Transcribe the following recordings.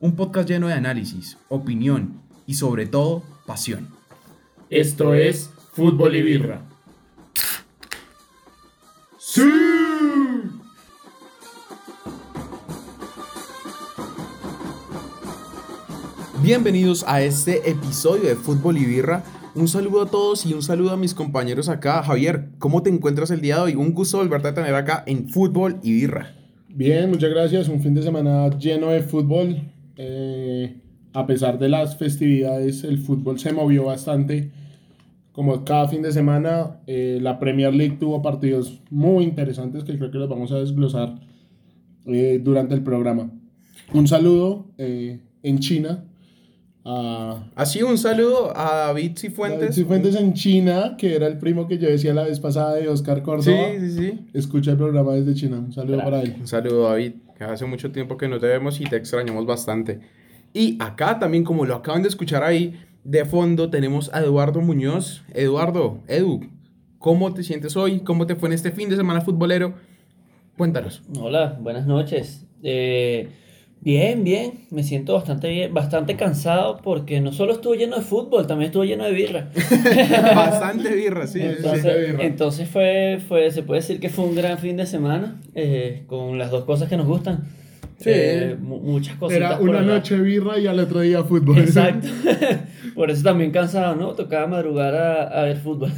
un podcast lleno de análisis, opinión y sobre todo pasión. Esto es Fútbol y Birra. ¡Sí! Bienvenidos a este episodio de Fútbol y Birra. Un saludo a todos y un saludo a mis compañeros acá. Javier, ¿cómo te encuentras el día de hoy? Un gusto volverte a tener acá en Fútbol y Birra. Bien, muchas gracias. Un fin de semana lleno de fútbol. Eh, a pesar de las festividades, el fútbol se movió bastante. Como cada fin de semana, eh, la Premier League tuvo partidos muy interesantes que creo que los vamos a desglosar eh, durante el programa. Un saludo en China Así un saludo a David Cifuentes. David Cifuentes en China, que era el primo que yo decía la vez pasada de Oscar Córdoba. Sí, sí, sí. Escucha el programa desde China. Un saludo para él. Un saludo, David, hace mucho tiempo que no te vemos y te extrañamos bastante. Y acá también, como lo acaban de escuchar ahí, de fondo tenemos a Eduardo Muñoz. Eduardo, Edu, ¿cómo te sientes hoy? ¿Cómo te fue en este fin de semana futbolero? Cuéntanos. Hola, buenas noches. Eh, Bien, bien, me siento bastante bien, bastante cansado porque no solo estuve lleno de fútbol, también estuve lleno de birra. bastante birra, sí. Entonces, entonces fue, fue, se puede decir que fue un gran fin de semana eh, con las dos cosas que nos gustan. Sí. Eh, muchas cosas. Era una noche birra y al otro día fútbol. Exacto. por eso también cansado, ¿no? Tocaba madrugar a, a ver fútbol.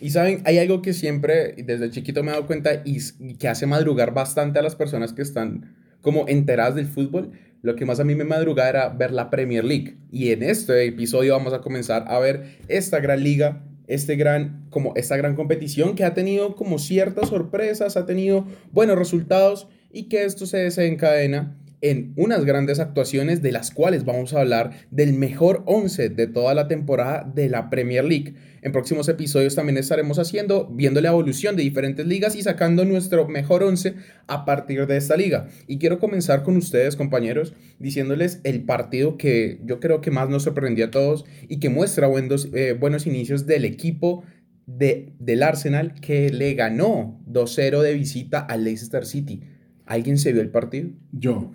Y saben, hay algo que siempre desde chiquito me he dado cuenta y que hace madrugar bastante a las personas que están como enteradas del fútbol, lo que más a mí me madrugaba era ver la Premier League. Y en este episodio vamos a comenzar a ver esta gran liga, este gran, como esta gran competición que ha tenido como ciertas sorpresas, ha tenido buenos resultados y que esto se desencadena en unas grandes actuaciones de las cuales vamos a hablar del mejor 11 de toda la temporada de la Premier League. En próximos episodios también estaremos haciendo, viendo la evolución de diferentes ligas y sacando nuestro mejor 11 a partir de esta liga. Y quiero comenzar con ustedes, compañeros, diciéndoles el partido que yo creo que más nos sorprendió a todos y que muestra buenos, eh, buenos inicios del equipo de, del Arsenal que le ganó 2-0 de visita al Leicester City. ¿Alguien se vio el partido? Yo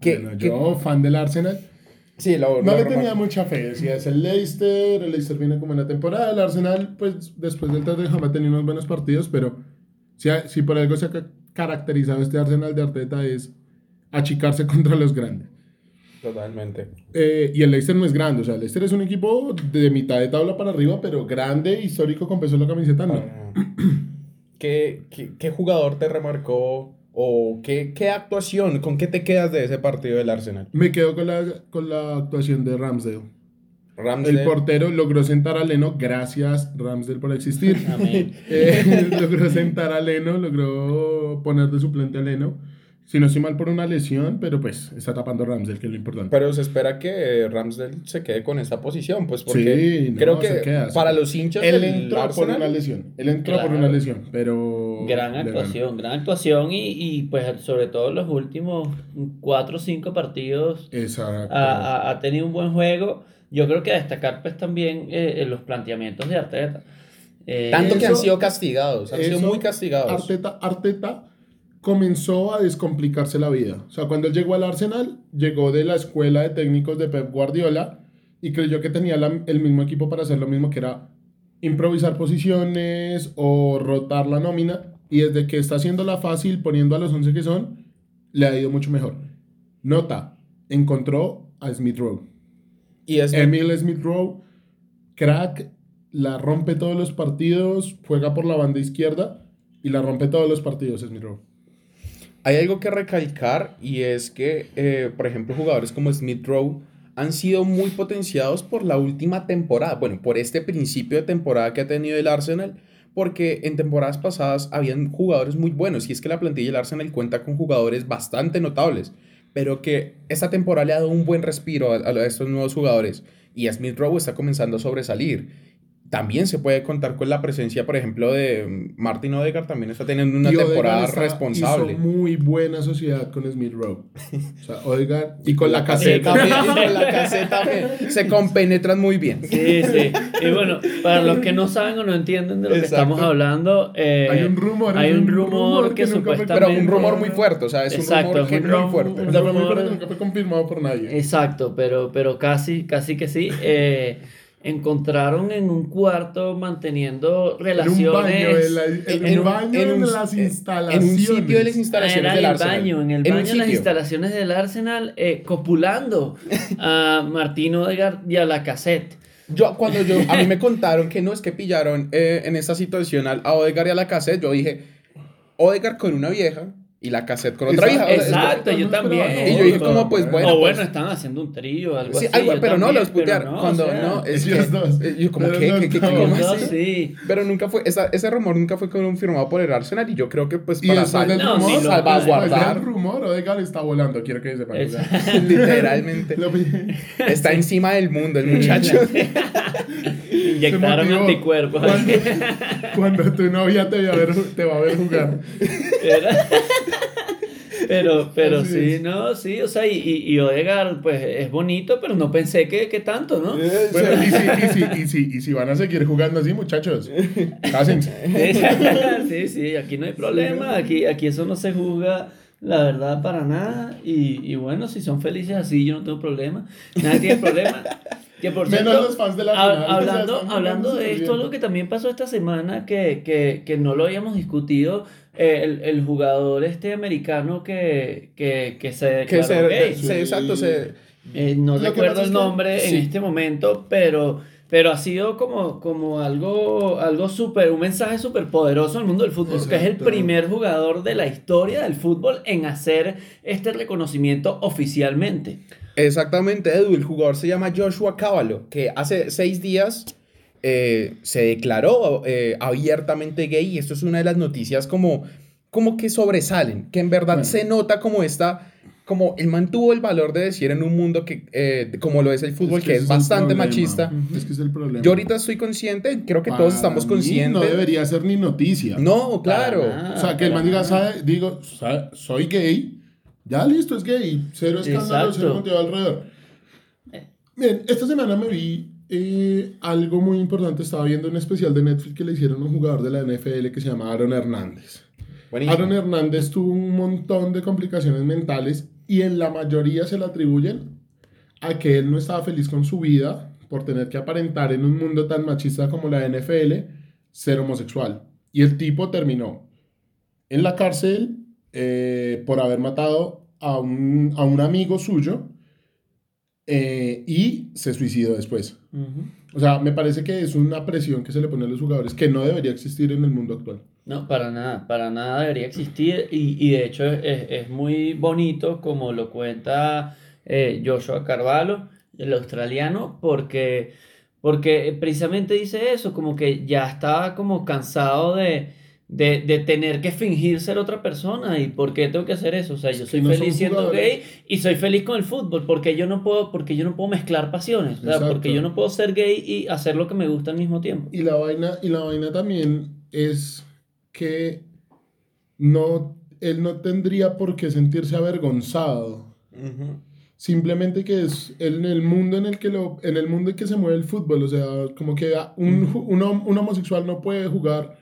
yo, fan del Arsenal. Sí, no le tenía mucha fe. Decía, es el Leicester, el Leicester viene como en la temporada. El Arsenal, pues después del Tottenham ha tenido unos buenos partidos, pero si, si por algo se ha caracterizado este Arsenal de Arteta es achicarse contra los grandes. Totalmente. Eh, y el Leicester no es grande, o sea, el Leicester es un equipo de mitad de tabla para arriba, pero grande, histórico, con peso en la camiseta, no. Ah. ¿Qué, qué, qué jugador te remarcó ¿O qué, qué, actuación, con qué te quedas de ese partido del Arsenal? Me quedo con la, con la actuación de Ramsdale. Ramsdale. El portero logró sentar a Leno, gracias Ramsdale por existir. Amén. Eh, logró sentar a Leno, logró poner de suplente a Leno. Si no estoy mal por una lesión, pero pues está tapando Ramsdale, que es lo importante. Pero se espera que Ramsdale se quede con esa posición, pues porque creo que para los hinchas él entró por una lesión. Él entró por una lesión, pero gran actuación, gran actuación y, y, pues sobre todo los últimos cuatro o cinco partidos Exacto. Ha, ha, tenido un buen juego. Yo creo que a destacar pues también eh, los planteamientos de Arteta. Eh, Tanto que han sido castigados, han sido muy castigados. Arteta, Arteta comenzó a descomplicarse la vida. O sea, cuando él llegó al Arsenal, llegó de la escuela de técnicos de Pep Guardiola y creyó que tenía el mismo equipo para hacer lo mismo, que era improvisar posiciones o rotar la nómina. Y desde que está haciéndola fácil, poniendo a los 11 que son, le ha ido mucho mejor. Nota, encontró a Smith Rowe. Y es Emil Smith Rowe, crack, la rompe todos los partidos, juega por la banda izquierda y la rompe todos los partidos Smith Rowe. Hay algo que recalcar y es que, eh, por ejemplo, jugadores como Smith Rowe han sido muy potenciados por la última temporada, bueno, por este principio de temporada que ha tenido el Arsenal, porque en temporadas pasadas habían jugadores muy buenos y es que la plantilla del Arsenal cuenta con jugadores bastante notables, pero que esta temporada le ha dado un buen respiro a, a estos nuevos jugadores y Smith Rowe está comenzando a sobresalir también se puede contar con la presencia, por ejemplo, de mm, Martin Odegaard, también está teniendo una Y temporada está- responsable. Hizo muy buena sociedad con Smith Rowe. O sea, Odegaard y con la Sí, caseta. también, y con la caseta también. Se compenetran muy bien. Sí, sí. Y bueno, para los que no saben o no entienden de lo que estamos hablando, eh, Hay un rumor, hay un un rumor rumor que, que supuestamente. Pero un rumor muy fuerte, o sea, es un Exacto, rumor es que un muy rumor- fuerte. Muy rumor- fuerte, nunca fue confirmado por nadie. Exacto, pero, pero casi, casi que sí. Eh, encontraron en un cuarto manteniendo relaciones. en, un baño en en, un- las en un instalaciones. sitio de las instalaciones Era en del el Arsenal. baño, en el baño de las instalaciones del Arsenal, eh, copulando a Martín Odegaard y a la cassette. Yo, cuando yo, a mí me contaron que no es que pillaron eh, en esta situación al- a Odegaard y a la cassette, yo dije, Odegaard con una vieja y la cassette con otra como- Exacto, yo también. Y yo dije, como, pues bueno. o pues, bueno, estaban haciendo un trío, algo sí, así. pero no, los putear. cuando, o sea, no, es ellos que, dos. eh, yo como, ¿qué? ¿Qué, así? dos, sí. Pero nunca fue, esa- ese rumor nunca fue confirmado por el Arsenal y yo creo que pues para salvaguardar. del rumor, Odegaard está volando, quiero que sepan. literalmente está encima del mundo el muchacho. Inyectaron anticuerpos. Cuando, cuando tu novia te va a ver, te va a ver jugar. Pero, pero sí, no, sí, o sea, y, y, Odegaard, pues es bonito, pero no pensé que, que tanto, ¿no? Bueno, y si, y, si, y, si, y si van a seguir jugando así, muchachos, cásense. Sí, sí, aquí no hay problema, aquí, aquí eso no se juzga, la verdad, para nada. Y, y bueno, si son felices así, yo no tengo problema. Nadie tiene problema. Que por Menos cierto, los fans de la final, hablando, hablando de esto, lo que también pasó esta semana, que, que, que no lo habíamos discutido, eh, el, el jugador este americano que, que, que se que declaró se, gay. se- exacto, se, Eh, no recuerdo el es que- nombre en este momento, pero, pero ha sido como, como algo, algo súper, un mensaje súper poderoso al mundo del fútbol, que es el Exacto. primer jugador de la historia del fútbol en hacer este reconocimiento oficialmente. Exactamente, Edu, el jugador se llama Joshua Cavallo, que hace seis días eh, se declaró eh, abiertamente gay y esto es una de las noticias como, como que sobresalen, que en verdad Bueno. se nota como esta, como él mantuvo el valor de decir en un mundo que, eh, como lo es el fútbol, que ese es, el bastante problema. machista. Es que es el problema. Yo ahorita estoy consciente, creo que todos Para estamos mí conscientes. No debería ser ni noticia. No, claro. Nada. O sea, que el man diga, sabe, digo, sabe, soy gay, ya listo, es gay, cero escándalo, cero Exacto. motivo alrededor. Bien, esta semana me vi eh, algo muy importante, estaba viendo un especial de Netflix que le hicieron a un jugador de la NFL que se llama Aaron Hernández. Buenísimo. Aaron Hernández tuvo un montón de complicaciones mentales y en la mayoría se le atribuyen a que él no estaba feliz con su vida por tener que aparentar en un mundo tan machista como la NFL ser homosexual. Y el tipo terminó en la cárcel eh, por haber matado a un, a un amigo suyo eh, y se suicidó después. Ujú. O sea, me parece que es una presión que se le pone a los jugadores que no debería existir en el mundo actual. No, para nada, para nada debería existir y, y de hecho es, es- es muy bonito como lo cuenta eh, Joshua Carvalho, el australiano, porque, porque precisamente dice eso, como que ya estaba como cansado de, de, de tener que fingir ser otra persona y por qué tengo que hacer eso, o sea, yo soy no feliz siendo jugadores. gay y soy feliz con el fútbol, porque yo no puedo, porque yo no puedo mezclar pasiones, o sea, Exacto. porque yo no puedo ser gay y hacer lo que me gusta al mismo tiempo. Y la vaina, y la vaina también es que no, él no tendría por qué sentirse avergonzado. Simplemente que es en el mundo en el que lo, en el mundo en que se mueve el fútbol, o sea, como que un, un, un homosexual no puede jugar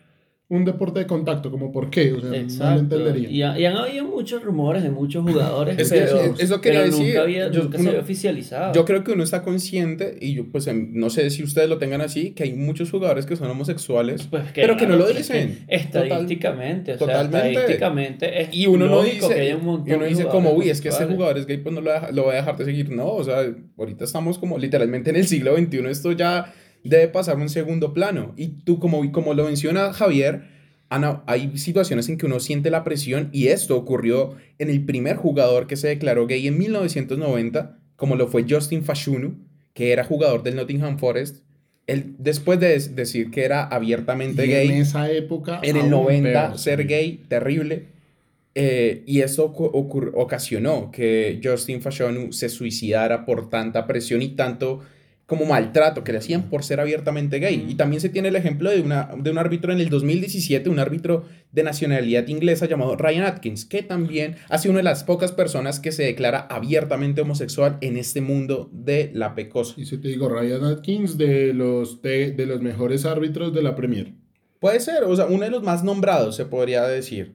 un deporte de contacto, como por qué, o sea, no lo entendería. Y, ha- y han habido muchos rumores de muchos jugadores, Es que pero, eso- eso quería pero decir, nunca, había, yo- nunca uno- se había oficializado. Yo creo que uno está consciente, y yo pues em, no sé si ustedes lo tengan así, que hay muchos jugadores que son homosexuales, Pues pero que no lo dicen. es que estadísticamente, o sea, Totalmente. estadísticamente es Y uno no dice, que haya un montón y uno dice como, uy, es que homosexuales". jugador es gay, pues no lo, deja- lo voy a dejar de seguir. No, o sea, ahorita estamos como literalmente en el siglo XXI, esto ya debe pasar a un segundo plano. Y tú, como, como lo menciona Javier, Ana, hay situaciones en que uno siente la presión y esto ocurrió en el primer jugador que se declaró gay en 1990, como lo fue Justin Fashunu, que era jugador del Nottingham Forest. Él, después de decir que era abiertamente Y gay, en esa época. en el aún 90 peor, ser sí. gay, terrible. eh, y eso ocasionó que Justin Fashanu se suicidara por tanta presión y tanto como maltrato que le hacían por ser abiertamente gay. Y también se tiene el ejemplo de, una, de un árbitro en el 2017, un árbitro de nacionalidad inglesa llamado Ryan Atkins, que también ha sido una de las pocas personas que se declara abiertamente homosexual en este mundo de la pecosa. Y si te digo, Ryan Atkins de los, de, de los mejores árbitros de la Premier. Puede ser, o sea, uno de los más nombrados, se podría decir.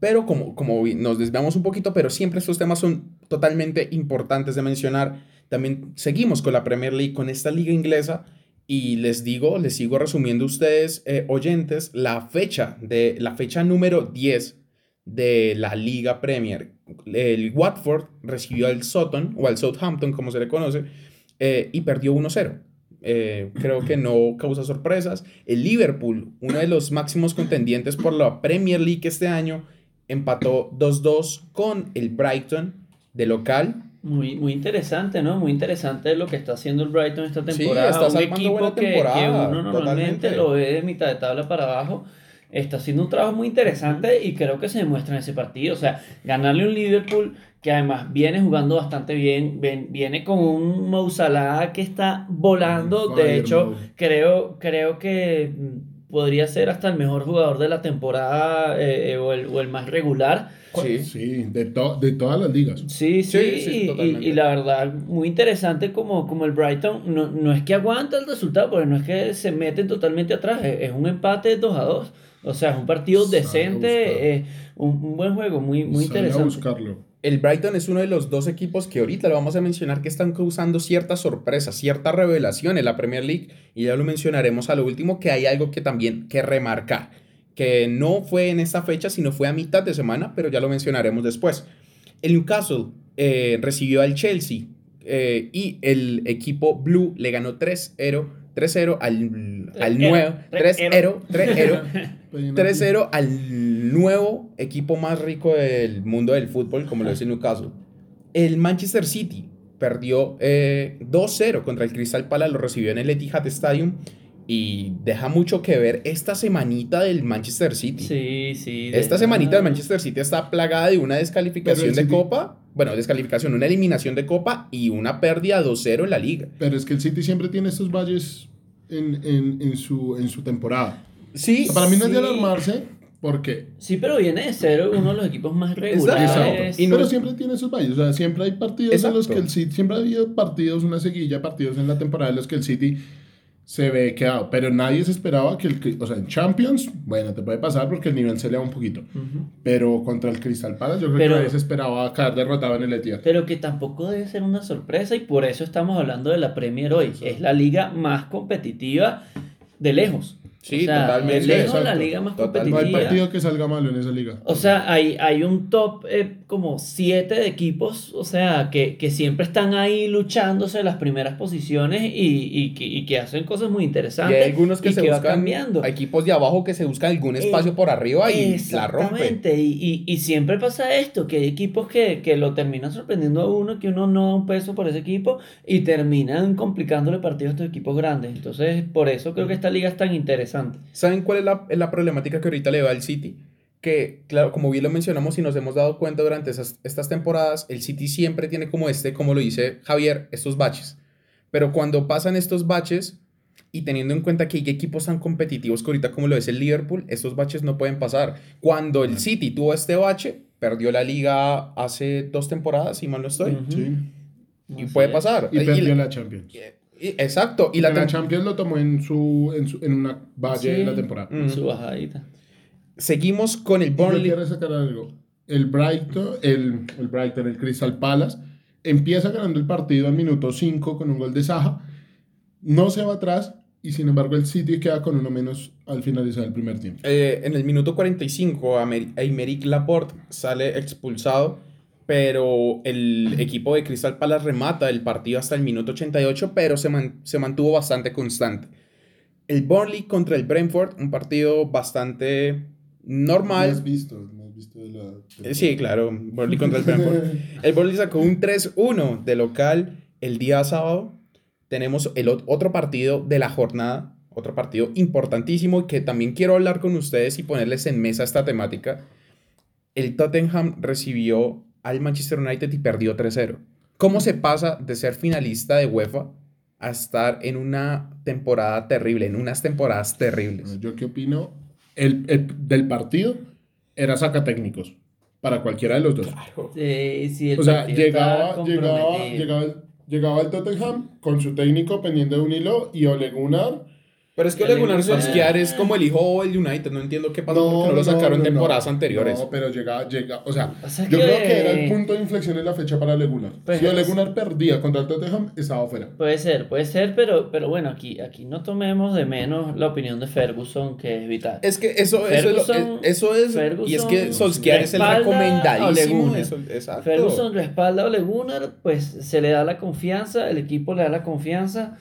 Pero como, como nos desviamos un poquito, pero siempre estos temas son totalmente importantes de mencionar también seguimos con la Premier League, con esta liga inglesa. Y les digo, les sigo resumiendo a ustedes, eh, oyentes, la fecha, de, la fecha número 10 de la Liga Premier. El Watford recibió al Sutton, o al Southampton, como se le conoce, eh, y perdió 1-0. Eh, creo que no causa sorpresas. El Liverpool, uno de los máximos contendientes por la Premier League este año, empató 2-2 con el Brighton de local muy, muy interesante, ¿no? Muy interesante lo que está haciendo el Brighton esta temporada. Sí, está un equipo que, que, uno normalmente lo ve de mitad de tabla para abajo. Está haciendo un trabajo muy interesante y creo que se demuestra en ese partido. O sea, ganarle un Liverpool que además viene jugando bastante bien, viene con un Mo que está volando. De hecho, creo, creo que podría ser hasta el mejor jugador de la temporada eh, eh, o, el, o, el, más regular. Sí, sí de, de todas las ligas. Sí, sí, y, y, la verdad, muy interesante como, como el Brighton, no, no, es que aguanta el resultado, porque no es que se meten totalmente atrás, es, un empate 2 a 2. O sea, es un partido decente, eh, un, un, buen juego, muy, muy interesante. A buscarlo el Brighton es uno de los dos equipos que ahorita lo vamos a mencionar que están causando cierta sorpresa, cierta revelación en la Premier League y ya lo mencionaremos a lo último que hay algo que también que remarcar, que no fue en esta fecha sino fue a mitad de semana, pero ya lo mencionaremos después. El Newcastle eh, recibió al Chelsea eh, y el equipo Blue le ganó 3-0 3-0 al, al nuevo 3-0 3-0 al nuevo equipo más rico del mundo del fútbol, como lo es el Newcastle. El Manchester City perdió 2-0 eh, contra el Crystal Palace, lo recibió en el Etihad Stadium y deja mucho que ver esta semanita del Manchester City. Sí, sí. Esta semanita del Manchester City está plagada de una descalificación de Copa. Bueno, descalificación, una eliminación de Copa y una pérdida 2-0 en la liga. Pero es que el City siempre tiene estos valles en, en, en su, en su temporada. Sí. para mí no es de alarmarse, porque... Sí, pero viene de ser uno de los equipos más regulares. Y pero siempre tiene sus valles. O sea, siempre hay partidos en los que el City... Siempre ha habido partidos, una seguilla, partidos en la temporada en los que el City se ve quedado. Pero nadie se esperaba que el... O sea, en Champions, bueno, te puede pasar porque el nivel se eleva un poquito. Pero contra el Crystal Palace yo creo que nadie se esperaba caer derrotado en el Etihad. Pero que tampoco debe ser una sorpresa y por eso estamos hablando de la Premier hoy. Es la liga más competitiva de lejos. Sí, totalmente. Lejos la liga más competitiva. No hay partido que salga malo en esa liga. O sea, hay, hay un top eh, como siete de equipos, o sea, que, que, siempre están ahí luchándose las primeras posiciones y, y, que, y que, hacen cosas muy interesantes. Y hay algunos que se buscan, cambiando. Hay equipos de abajo que se buscan algún espacio eh, por arriba y la rompen. Exactamente, y, y, siempre pasa esto, que hay equipos que, que lo terminan sorprendiendo a uno, que uno no da un peso por ese equipo y terminan complicándole partidos a estos equipos grandes. Entonces, por eso creo que esta liga es tan interesante. ¿Saben cuál es la, la, problemática que ahorita le va al City? Que, claro, como bien lo mencionamos y nos hemos dado cuenta durante esas, estas temporadas, el City siempre tiene como este, como lo dice Javier, estos baches. Pero cuando pasan estos baches, y teniendo en cuenta que hay equipos tan competitivos que ahorita como lo es el Liverpool, estos baches no pueden pasar. Cuando el City tuvo este bache, perdió la liga hace dos temporadas, si mal no estoy. Sí. Y puede pasar. Y perdió la Champions. Exacto. Y la, Champions lo tomó en su en, su, en una valle de la temporada. En su bajadita. Seguimos con el Burnley. Yo quiero sacar algo. El Brighton, el, el Brighton, el Crystal Palace, empieza ganando el partido al minuto 5 con un gol de Saja. No se va atrás y sin embargo el City queda con uno menos al finalizar el primer tiempo. Eh, en el minuto 45, Aymeric Laporte sale expulsado pero el equipo de Crystal Palace remata el partido hasta el minuto 88, pero se, se mantuvo bastante constante. El Burnley contra el Brentford, un partido bastante normal. has visto, has visto de la... Sí, claro, Burnley contra el Brentford. el Burnley sacó un 3-1 de local el día sábado. Tenemos el otro partido de la jornada, otro partido importantísimo que también quiero hablar con ustedes y ponerles en mesa esta temática. El Tottenham recibió al Manchester United y perdió 3-0. ¿Cómo se pasa de ser finalista de UEFA a estar en una temporada terrible, en unas temporadas terribles. ¿Yo qué opino? El, el- del partido era saca técnicos para cualquiera de los dos. Sí, sí, el O sea, llegaba, llegaba, llegaba, el- llegaba el Tottenham con su técnico pendiente de un hilo y Ole Gunnar. Pero es que El Ole Gunnar Solskjaer es como el hijo del United, no entiendo qué pasó porque no lo sacaron no, temporadas no. anteriores. No, pero llegaba, llega, o sea, Pasa yo que- creo que era el punto de inflexión en la fecha para Ole Gunnar. Pues- si Ole Gunnar perdía contra el Tottenham, estaba fuera. Puede ser, puede ser, pero, pero bueno, aquí, aquí no tomemos de menos la opinión de Ferguson, que es vital. Es que eso, eso, es, lo- Ferguson- eso es, y es Ferguson que Solskjaer es el recomendadísimo. Gunnar. eso- exacto. Ferguson respalda a Ole Gunnar, pues se le da la confianza, el equipo le da la confianza.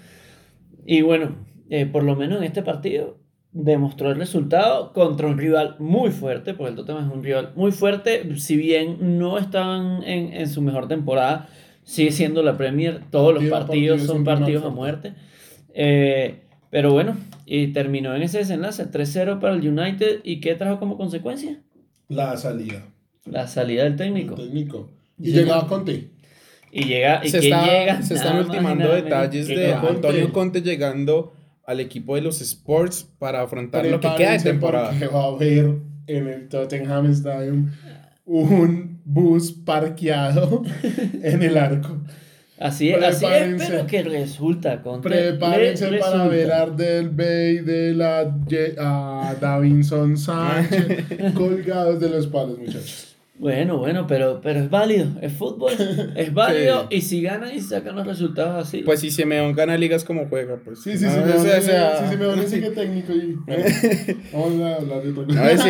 Y bueno, eh, por lo menos en este partido demostró el resultado contra un rival muy fuerte, porque el Tottenham es un rival muy fuerte, si bien no estaban en, en su mejor temporada, sigue siendo la Premier, todos los Partido partidos partido son partidos a muerte. Eh, pero bueno, y terminó en ese desenlace, 3-0 para el United, ¿y qué trajo como consecuencia? La salida. La salida del técnico. Técnico. Y Sí. llegaba Conte. Y llega, y se, quién está- llega. se están ultimando detalles de. Antonio Conte llegando al equipo de los Sports para afrontar lo que queda de temporada. Porque va a haber en el Tottenham Stadium un bus parqueado en el arco. Así es, así es, Prepárense. pero que resulta, Conte. Prepárense para resulta. ver a Ardel Bay de la a Davinson Sánchez colgados de los palos, muchachos. Bueno, bueno, pero, pero es válido, es fútbol, es válido, y si ganan y sacan los resultados así. Pues si Simeón gana ligas como juega, pues. Sí, sí, sí, me o sea, o sea, sí, sí, me van a sigue técnico y vamos a hablar de otra cosa. A ver si.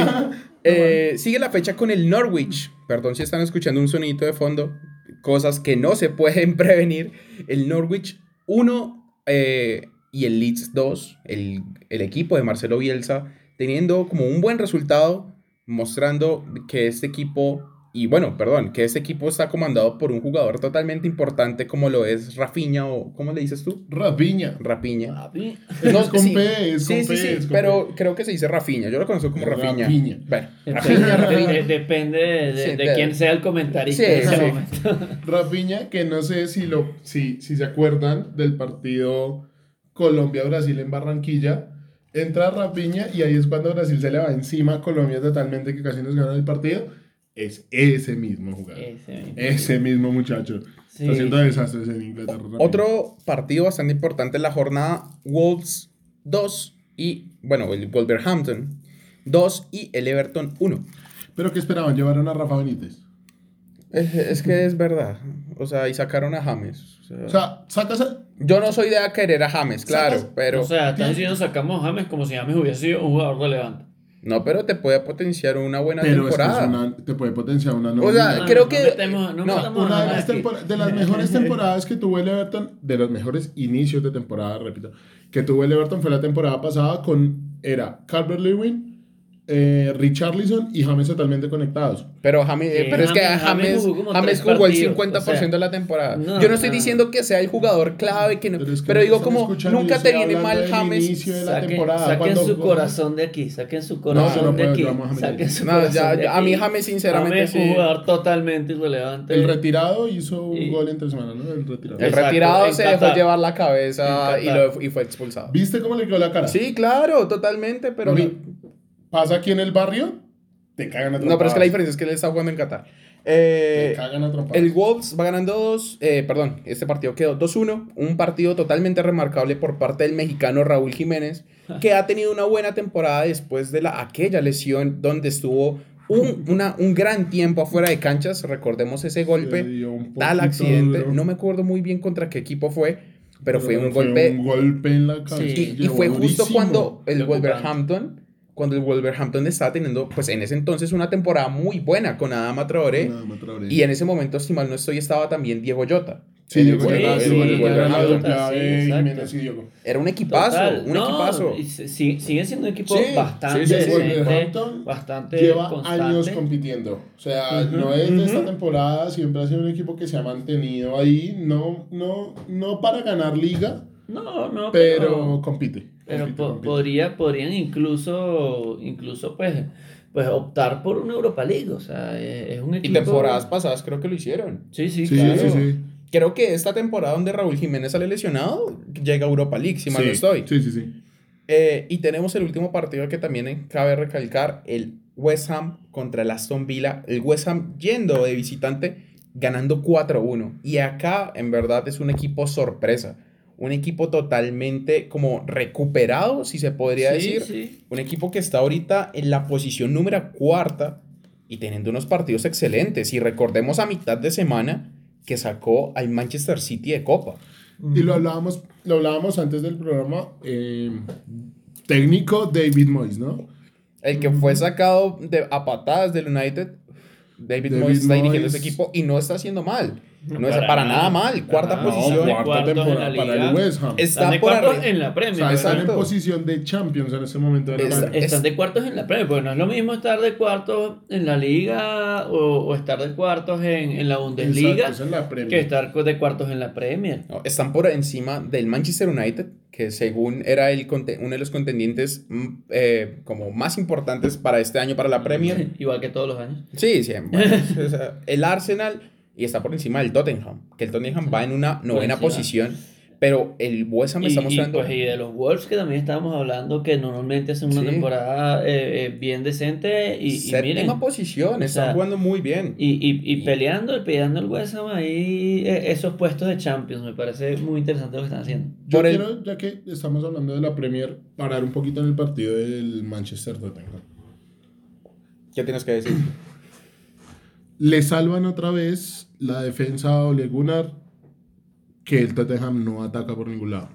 Eh, sigue la fecha con el Norwich. Perdón si están escuchando un sonito de fondo. Cosas que no se pueden prevenir. El Norwich 1 eh, y el Leeds 2. El, el equipo de Marcelo Bielsa teniendo como un buen resultado. Mostrando que este equipo. Y bueno, perdón, que este equipo está comandado por un jugador totalmente importante como lo es Rafinha o ¿cómo le dices tú? Rapiña. Rapiña. Papi, Es con sí. P, es sí, con sí, P, sí, es con pero creo que se dice Rafinha. Yo lo conozco como Rafinha. Rafinha. Bueno, Rafinha. de- depende de, Sí, de de- quién sea el comentarista Sí, en ese sí. momento. Rafinha, que no sé si, lo, si, si se acuerdan del partido Colombia-Brasil en Barranquilla. Entra Rafinha y ahí es cuando Brasil se le va encima a Colombia totalmente, que casi nos gana el partido. Es ese mismo jugador. Ese mismo. Ese mismo muchacho. Sí. Está haciendo desastres en Inglaterra. Otro partido bastante importante en la jornada, Wolves 2 y, bueno, el Wolverhampton 2 y el Everton 1. ¿Pero qué esperaban? Llevaron a Rafa Benítez. Es, es que es verdad. O sea, y sacaron a James. O sea, O sea, sacas a... yo no soy de querer a James, claro, Sacas- pero... O sea, estás diciendo sacamos a James como si James hubiese sido un jugador relevante. no, pero te puede potenciar una buena Pero es que es temporada. una- te puede potenciar una O nueva sea, No, creo no que... metemos- no no, Una de a las, de las mejores temporadas que tuvo el Everton, de los mejores inicios de temporada, repito, que tuvo el Everton fue la temporada pasada con, era Calvert Lewin, eh, Richarlison y James totalmente conectados. Pero, James, Sí, pero es que James- James, James jugó James el partidos, 50% o sea, de la temporada. no, Yo no estoy no. diciendo que sea el jugador clave, que no, Pero es que pero digo como nunca te viene mal James. inicio de la Saquen, temporada, saquen cuando- su corazón de aquí, saquen su no corazón de aquí. a James. Saquen su No, corazón ya- de ya, a mí. James, sinceramente, James es un sí. jugador totalmente irrelevante. El retirado hizo un Y- gol entre semana, ¿no? El retirado. El retirado se dejó llevar la cabeza y fue expulsado. ¿Viste cómo le quedó la cara? Sí, claro, totalmente, pero... Pasa aquí en el barrio, te cagan a No, pero es que la trompadas. diferencia es que él está jugando en Qatar. Te Eh, cagan a trompadas. el Wolves va ganando 2, eh, perdón, este partido quedó 2-1, un partido totalmente remarcable por parte del mexicano Raúl Jiménez, que ha tenido una buena temporada después de la, aquella lesión donde estuvo un, una- un gran tiempo afuera de canchas, recordemos ese Se golpe, tal accidente, duro. no me acuerdo muy bien contra qué equipo fue, pero, fue un fue golpe un golpe en la cabeza. Sí. y, y fue justo durísimo. cuando el. Wolverhampton, cuando el Wolverhampton estaba teniendo, pues en ese entonces una temporada muy buena con Adama Traoré. Y en ese momento, si mal no estoy, estaba también Diego Jota. Sí, Diego sí, Diego era un equipazo, Total, un no, equipazo. siguen siendo un equipo Sí, bastante sí, sí, sí. decente, Wolverhampton bastante Lleva constante. años compitiendo. O sea, no es de esta temporada, siempre ha sido un equipo que se ha mantenido ahí, no, no, no para ganar liga, No, no, pero compite. Pero po- podría, podrían incluso, incluso pues, pues optar por una Europa League. O sea, es, es un Y temporadas pasadas creo que lo hicieron. Sí, sí, Sí, claro. sí, sí. creo que esta temporada donde Raúl Jiménez sale lesionado, llega a Europa League, si mal sí, no estoy. Sí, sí, sí. Eh, y tenemos el último partido que también cabe recalcar, el West Ham contra el Aston Villa. El West Ham yendo de visitante, ganando 4-1. Y acá, en verdad, es un equipo sorpresa. Un equipo totalmente como recuperado, si se podría Sí, decir. sí. Un equipo que está ahorita en la posición número cuarta y teniendo unos partidos excelentes. Y recordemos a mitad de semana que sacó al Manchester City de Copa. Y lo hablábamos, lo hablábamos antes del programa. eh, técnico David Moyes, ¿no? El que fue sacado de, a patadas del United, David, David Moyes está dirigiendo Moyes. ese equipo y no está haciendo mal. No, es para nada nada. mal. Cuarta nada. posición. cuarta temporada la para el West Ham. Está de por cuartos arriba. en la O Premier. sea, están en posición de Champions en ese momento de la Es- Premier. Están de cuartos en la Premier, porque no es lo mismo estar de cuartos en la Liga o, o estar de cuartos en, en la Bundesliga Exacto, es en la que estar de cuartos en la Premier. No, están por encima del Manchester United, que según era el, uno de los contendientes mm, eh, como más importantes para este año para la Premier. Igual que todos los años. Sí, sí. bueno, o sea, el Arsenal y está por encima del Tottenham, que el Tottenham va en una novena posición, pero el West Ham Y, está y, mostrando... pues, y de los Wolves que también estábamos hablando que normalmente hacen una Sí. temporada eh, eh, bien decente y, y séptima miren posición, están sea, jugando muy bien. y, y, y peleando, peleando el West Ham ahí eh, esos puestos de Champions me parece muy interesante lo que están haciendo. Yo por el- quiero, ya que estamos hablando de la Premier, parar un poquito en el partido del Manchester Tottenham. ¿Qué tienes que decir? Le salvan otra vez la defensa a Ole Gunnar que el Tottenham no ataca por ningún lado.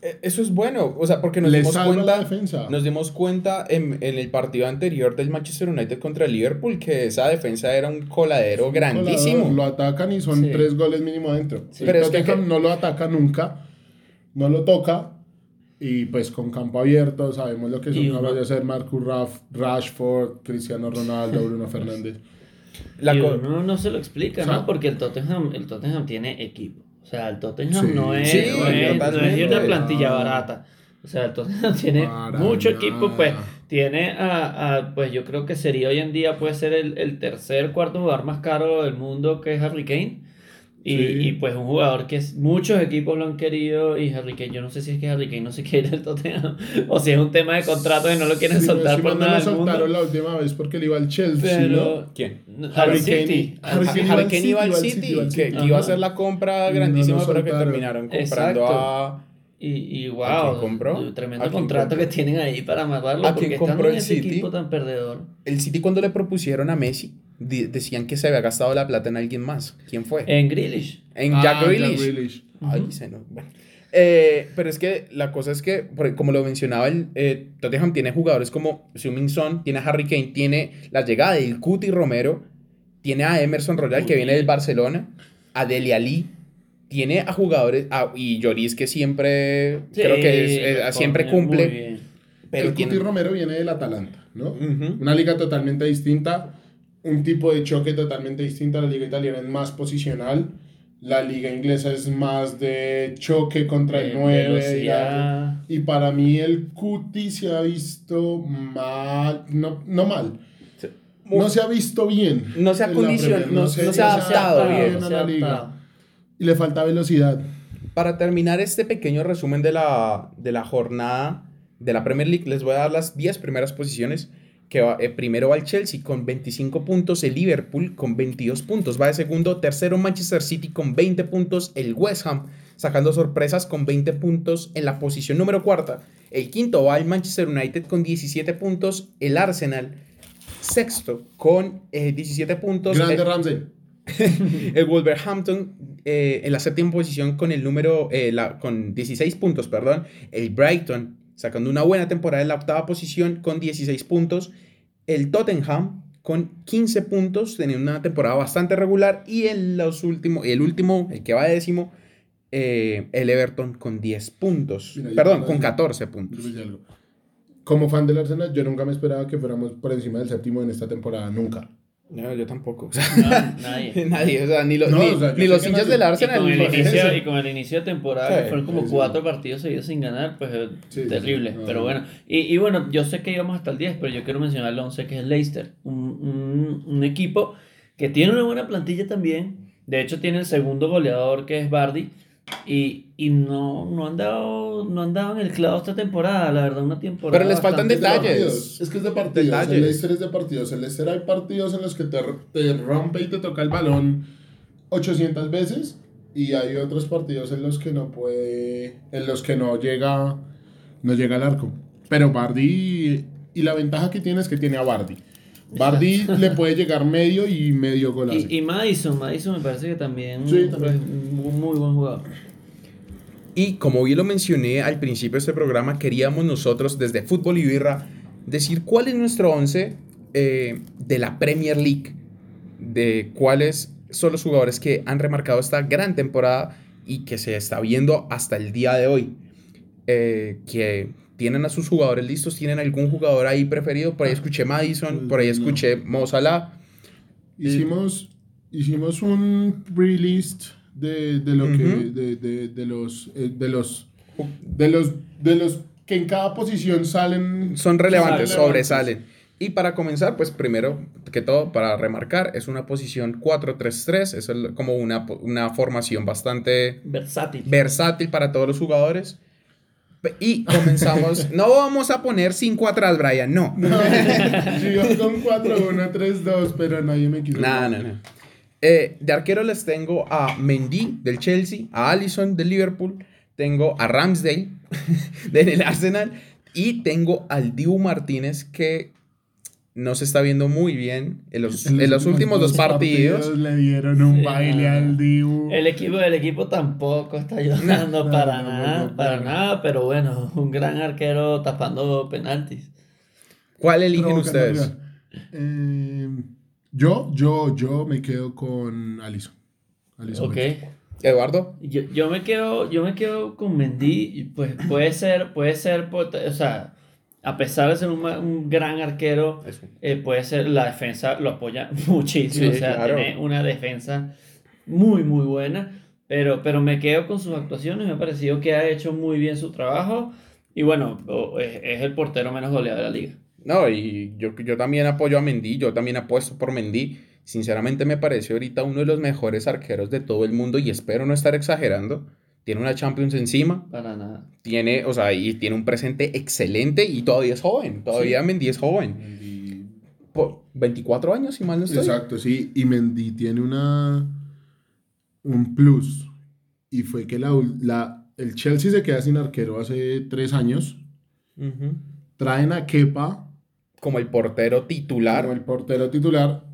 Eh, Eso es bueno, o sea, porque nos Le dimos cuenta, la defensa. nos dimos cuenta en, en el partido anterior del Manchester United contra el Liverpool que esa defensa era un coladero grandísimo. Lo atacan y son Sí. tres goles mínimo adentro. Sí. El Pero es que- Tottenham no lo ataca nunca, no lo toca. Y pues con campo abierto sabemos lo que son uno- de hacer Marcus Raff, Rashford, Cristiano Ronaldo, Bruno Fernández. La y co- uno no se lo explica, O sea, ¿no? Porque el Tottenham, el Tottenham tiene equipo. O sea, el Tottenham Sí. no, es, Sí, no, es, no una plantilla barata. O sea, el Tottenham tiene Para mucho nada. equipo, pues tiene a, a, pues yo creo que sería hoy en día puede ser el, el tercer, cuarto jugador más caro del mundo que es Harry Kane. Y, Sí. y, pues un jugador que muchos equipos lo han querido y Harry Kane, yo no sé si es que Harry Kane no se quiere ir del Tottenham o si es un tema de contrato y no lo quieren Sí, soltar por no nada lo del mundo. soltaron la última vez porque le iba al Chelsea, Pero ¿no? ¿Quién? Harry Harry Kane- City. Harry Harry Kane iba al City, iba al que, iba a ser la compra no grandísima, lo pero que terminaron comprando Exacto. a... Y, y ¿A wow, compró? tremendo ¿A quién contrato compró? que tienen ahí para amarrarlo ¿A porque quién están compró en el ese City? equipo tan perdedor. El City cuando le propusieron a Messi, decían que se había gastado la plata en alguien más. ¿Quién fue? En Grealish. En Ah, Jack Grealish. Grealish. Ay, Ujú. se no- bueno. Eh, pero es que la cosa es que, como lo mencionaba, el eh, Tottenham tiene jugadores como Heung-min Son, tiene a Harry Kane, tiene la llegada del Cuti Romero, tiene a Emerson Royal que viene del Barcelona, a Deli Ali, tiene a jugadores, a- y Lloris que siempre, creo que es, eh, siempre cumple, pero el tiene... Cuti Romero viene del Atalanta, ¿no? Una liga totalmente distinta, un tipo de choque totalmente distinto. La liga italiana es más posicional, la liga inglesa es más de choque contra el Eh, 9. velocidad. Y para mí el Cuti se ha visto mal, no, no mal, no se ha visto bien. No se ha condicionado, Premier, no- no se ha adaptado bien. a se la liga. adaptado. Y le falta velocidad. Para terminar este pequeño resumen de la, de la jornada de la Premier League, les voy a dar las 10 primeras posiciones. Que va, eh, primero va el Chelsea con 25 puntos, el Liverpool con 22 puntos, va de segundo, tercero Manchester City con 20 puntos, el West Ham sacando sorpresas con 20 puntos en la posición número cuarta, el quinto va el Manchester United con 17 puntos, el Arsenal sexto con eh, 17 puntos, Grande el- Ramsey. el Wolverhampton eh, en la séptima posición con el número, eh, la- con 16 puntos, perdón. El Brighton sacando una buena temporada en la octava posición con 16 puntos. El Tottenham con 15 puntos, teniendo una temporada bastante regular. Y en los últimos, el último, el que va décimo, eh, el Everton con 10 puntos. Mira, perdón, con voy a 14 Yo puntos. Como fan del Arsenal, yo nunca me esperaba que fuéramos por encima del séptimo en esta temporada, nunca. No, yo tampoco. o sea, No, nadie. nadie, o sea, ni, los- No, ni, o sea, ni los hinchas del Y Arsenal. con, el ni- inicio, y con el inicio de temporada, Sí, que fueron como sí, sí. cuatro partidos seguidos sin ganar, pues eh, terrible. pero no. bueno, y, y bueno, yo sé que íbamos hasta el 10, pero yo quiero mencionar el 11, que es el Leicester. Un, un, un equipo que tiene una buena plantilla también, De hecho, tiene el segundo goleador que es Bardi. Y, y no, no, han dado, no han dado en el clavo esta temporada, la verdad, una temporada. Pero les faltan detalles. Es que es de partidos. Detalles. El Leicester es de partidos. El Leicester hay partidos en los que te, te rompe y te toca el balón 800 veces. Y hay otros partidos en los que no puede. En los que no llega. No llega al arco. Pero Bardi. Y la ventaja que tiene es que tiene a Bardi. Bardi le puede llegar medio y medio gol hace. Y, y Madison, Madison me parece que también, Sí, también. es un muy buen jugador. Y como bien lo mencioné al principio de este programa, queríamos nosotros desde Fútbol y Birra decir cuál es nuestro once eh, de la Premier League, de cuáles son los jugadores que han remarcado esta gran temporada y que se está viendo hasta el día de hoy. Eh, que tienen a sus jugadores listos, tienen algún jugador ahí preferido. Por ahí escuché Madison, por ahí Pues no. escuché Mo Salah. Hicimos, hicimos un pre-list de, de lo que Ujú. de, de, de los eh, de los de los de los que en cada posición salen son relevantes, Son sobresalen. Y para comenzar, pues primero que todo, para remarcar, es una posición 4-3-3, es el- como una, una formación bastante Versátil. versátil para todos los jugadores. Y comenzamos, no vamos a poner 5 atrás, Brian, no. Yo con 4 1 3 2, pero nadie me quiso. No, no, no. Eh, de arquero les tengo a Mendy del Chelsea, a Allison del Liverpool, tengo a Ramsdale del Arsenal y tengo al Dibu Martínez que no se está viendo muy bien en los, en los últimos dos partidos. le dieron un Sí, baile al Dibu. El equipo, el equipo tampoco está ayudando No, para no, nada, no, para no. nada, pero bueno, un gran arquero tapando penaltis. ¿Cuál eligen ustedes? Eh, yo, yo, yo me quedo con Alison. Alison Ok. Eduardo. Yo, yo me quedo, yo me quedo con Mendy, pues puede ser, puede ser, o sea, a pesar de ser un, gran arquero, eh, puede ser la defensa lo apoya muchísimo, Sí, o sea, claro. tiene una defensa muy muy buena, pero, pero me quedo con sus actuaciones, me ha parecido que ha hecho muy bien su trabajo y bueno, es el portero menos goleado de la liga. No, y yo, yo también apoyo a Mendy, yo también apuesto por Mendy. Sinceramente me parece ahorita uno de los mejores arqueros de todo el mundo y espero no estar exagerando. Tiene una Champions encima, Para nada. tiene, o sea, y tiene un presente excelente y todavía es joven, todavía Mendy es joven. Mendy- Por 24 años, si mal no estoy. Exacto, sí. Y Mendy tiene una un plus. Y fue que la, la, el Chelsea se queda sin arquero hace tres años. Traen a Kepa Como el portero titular. como el portero titular.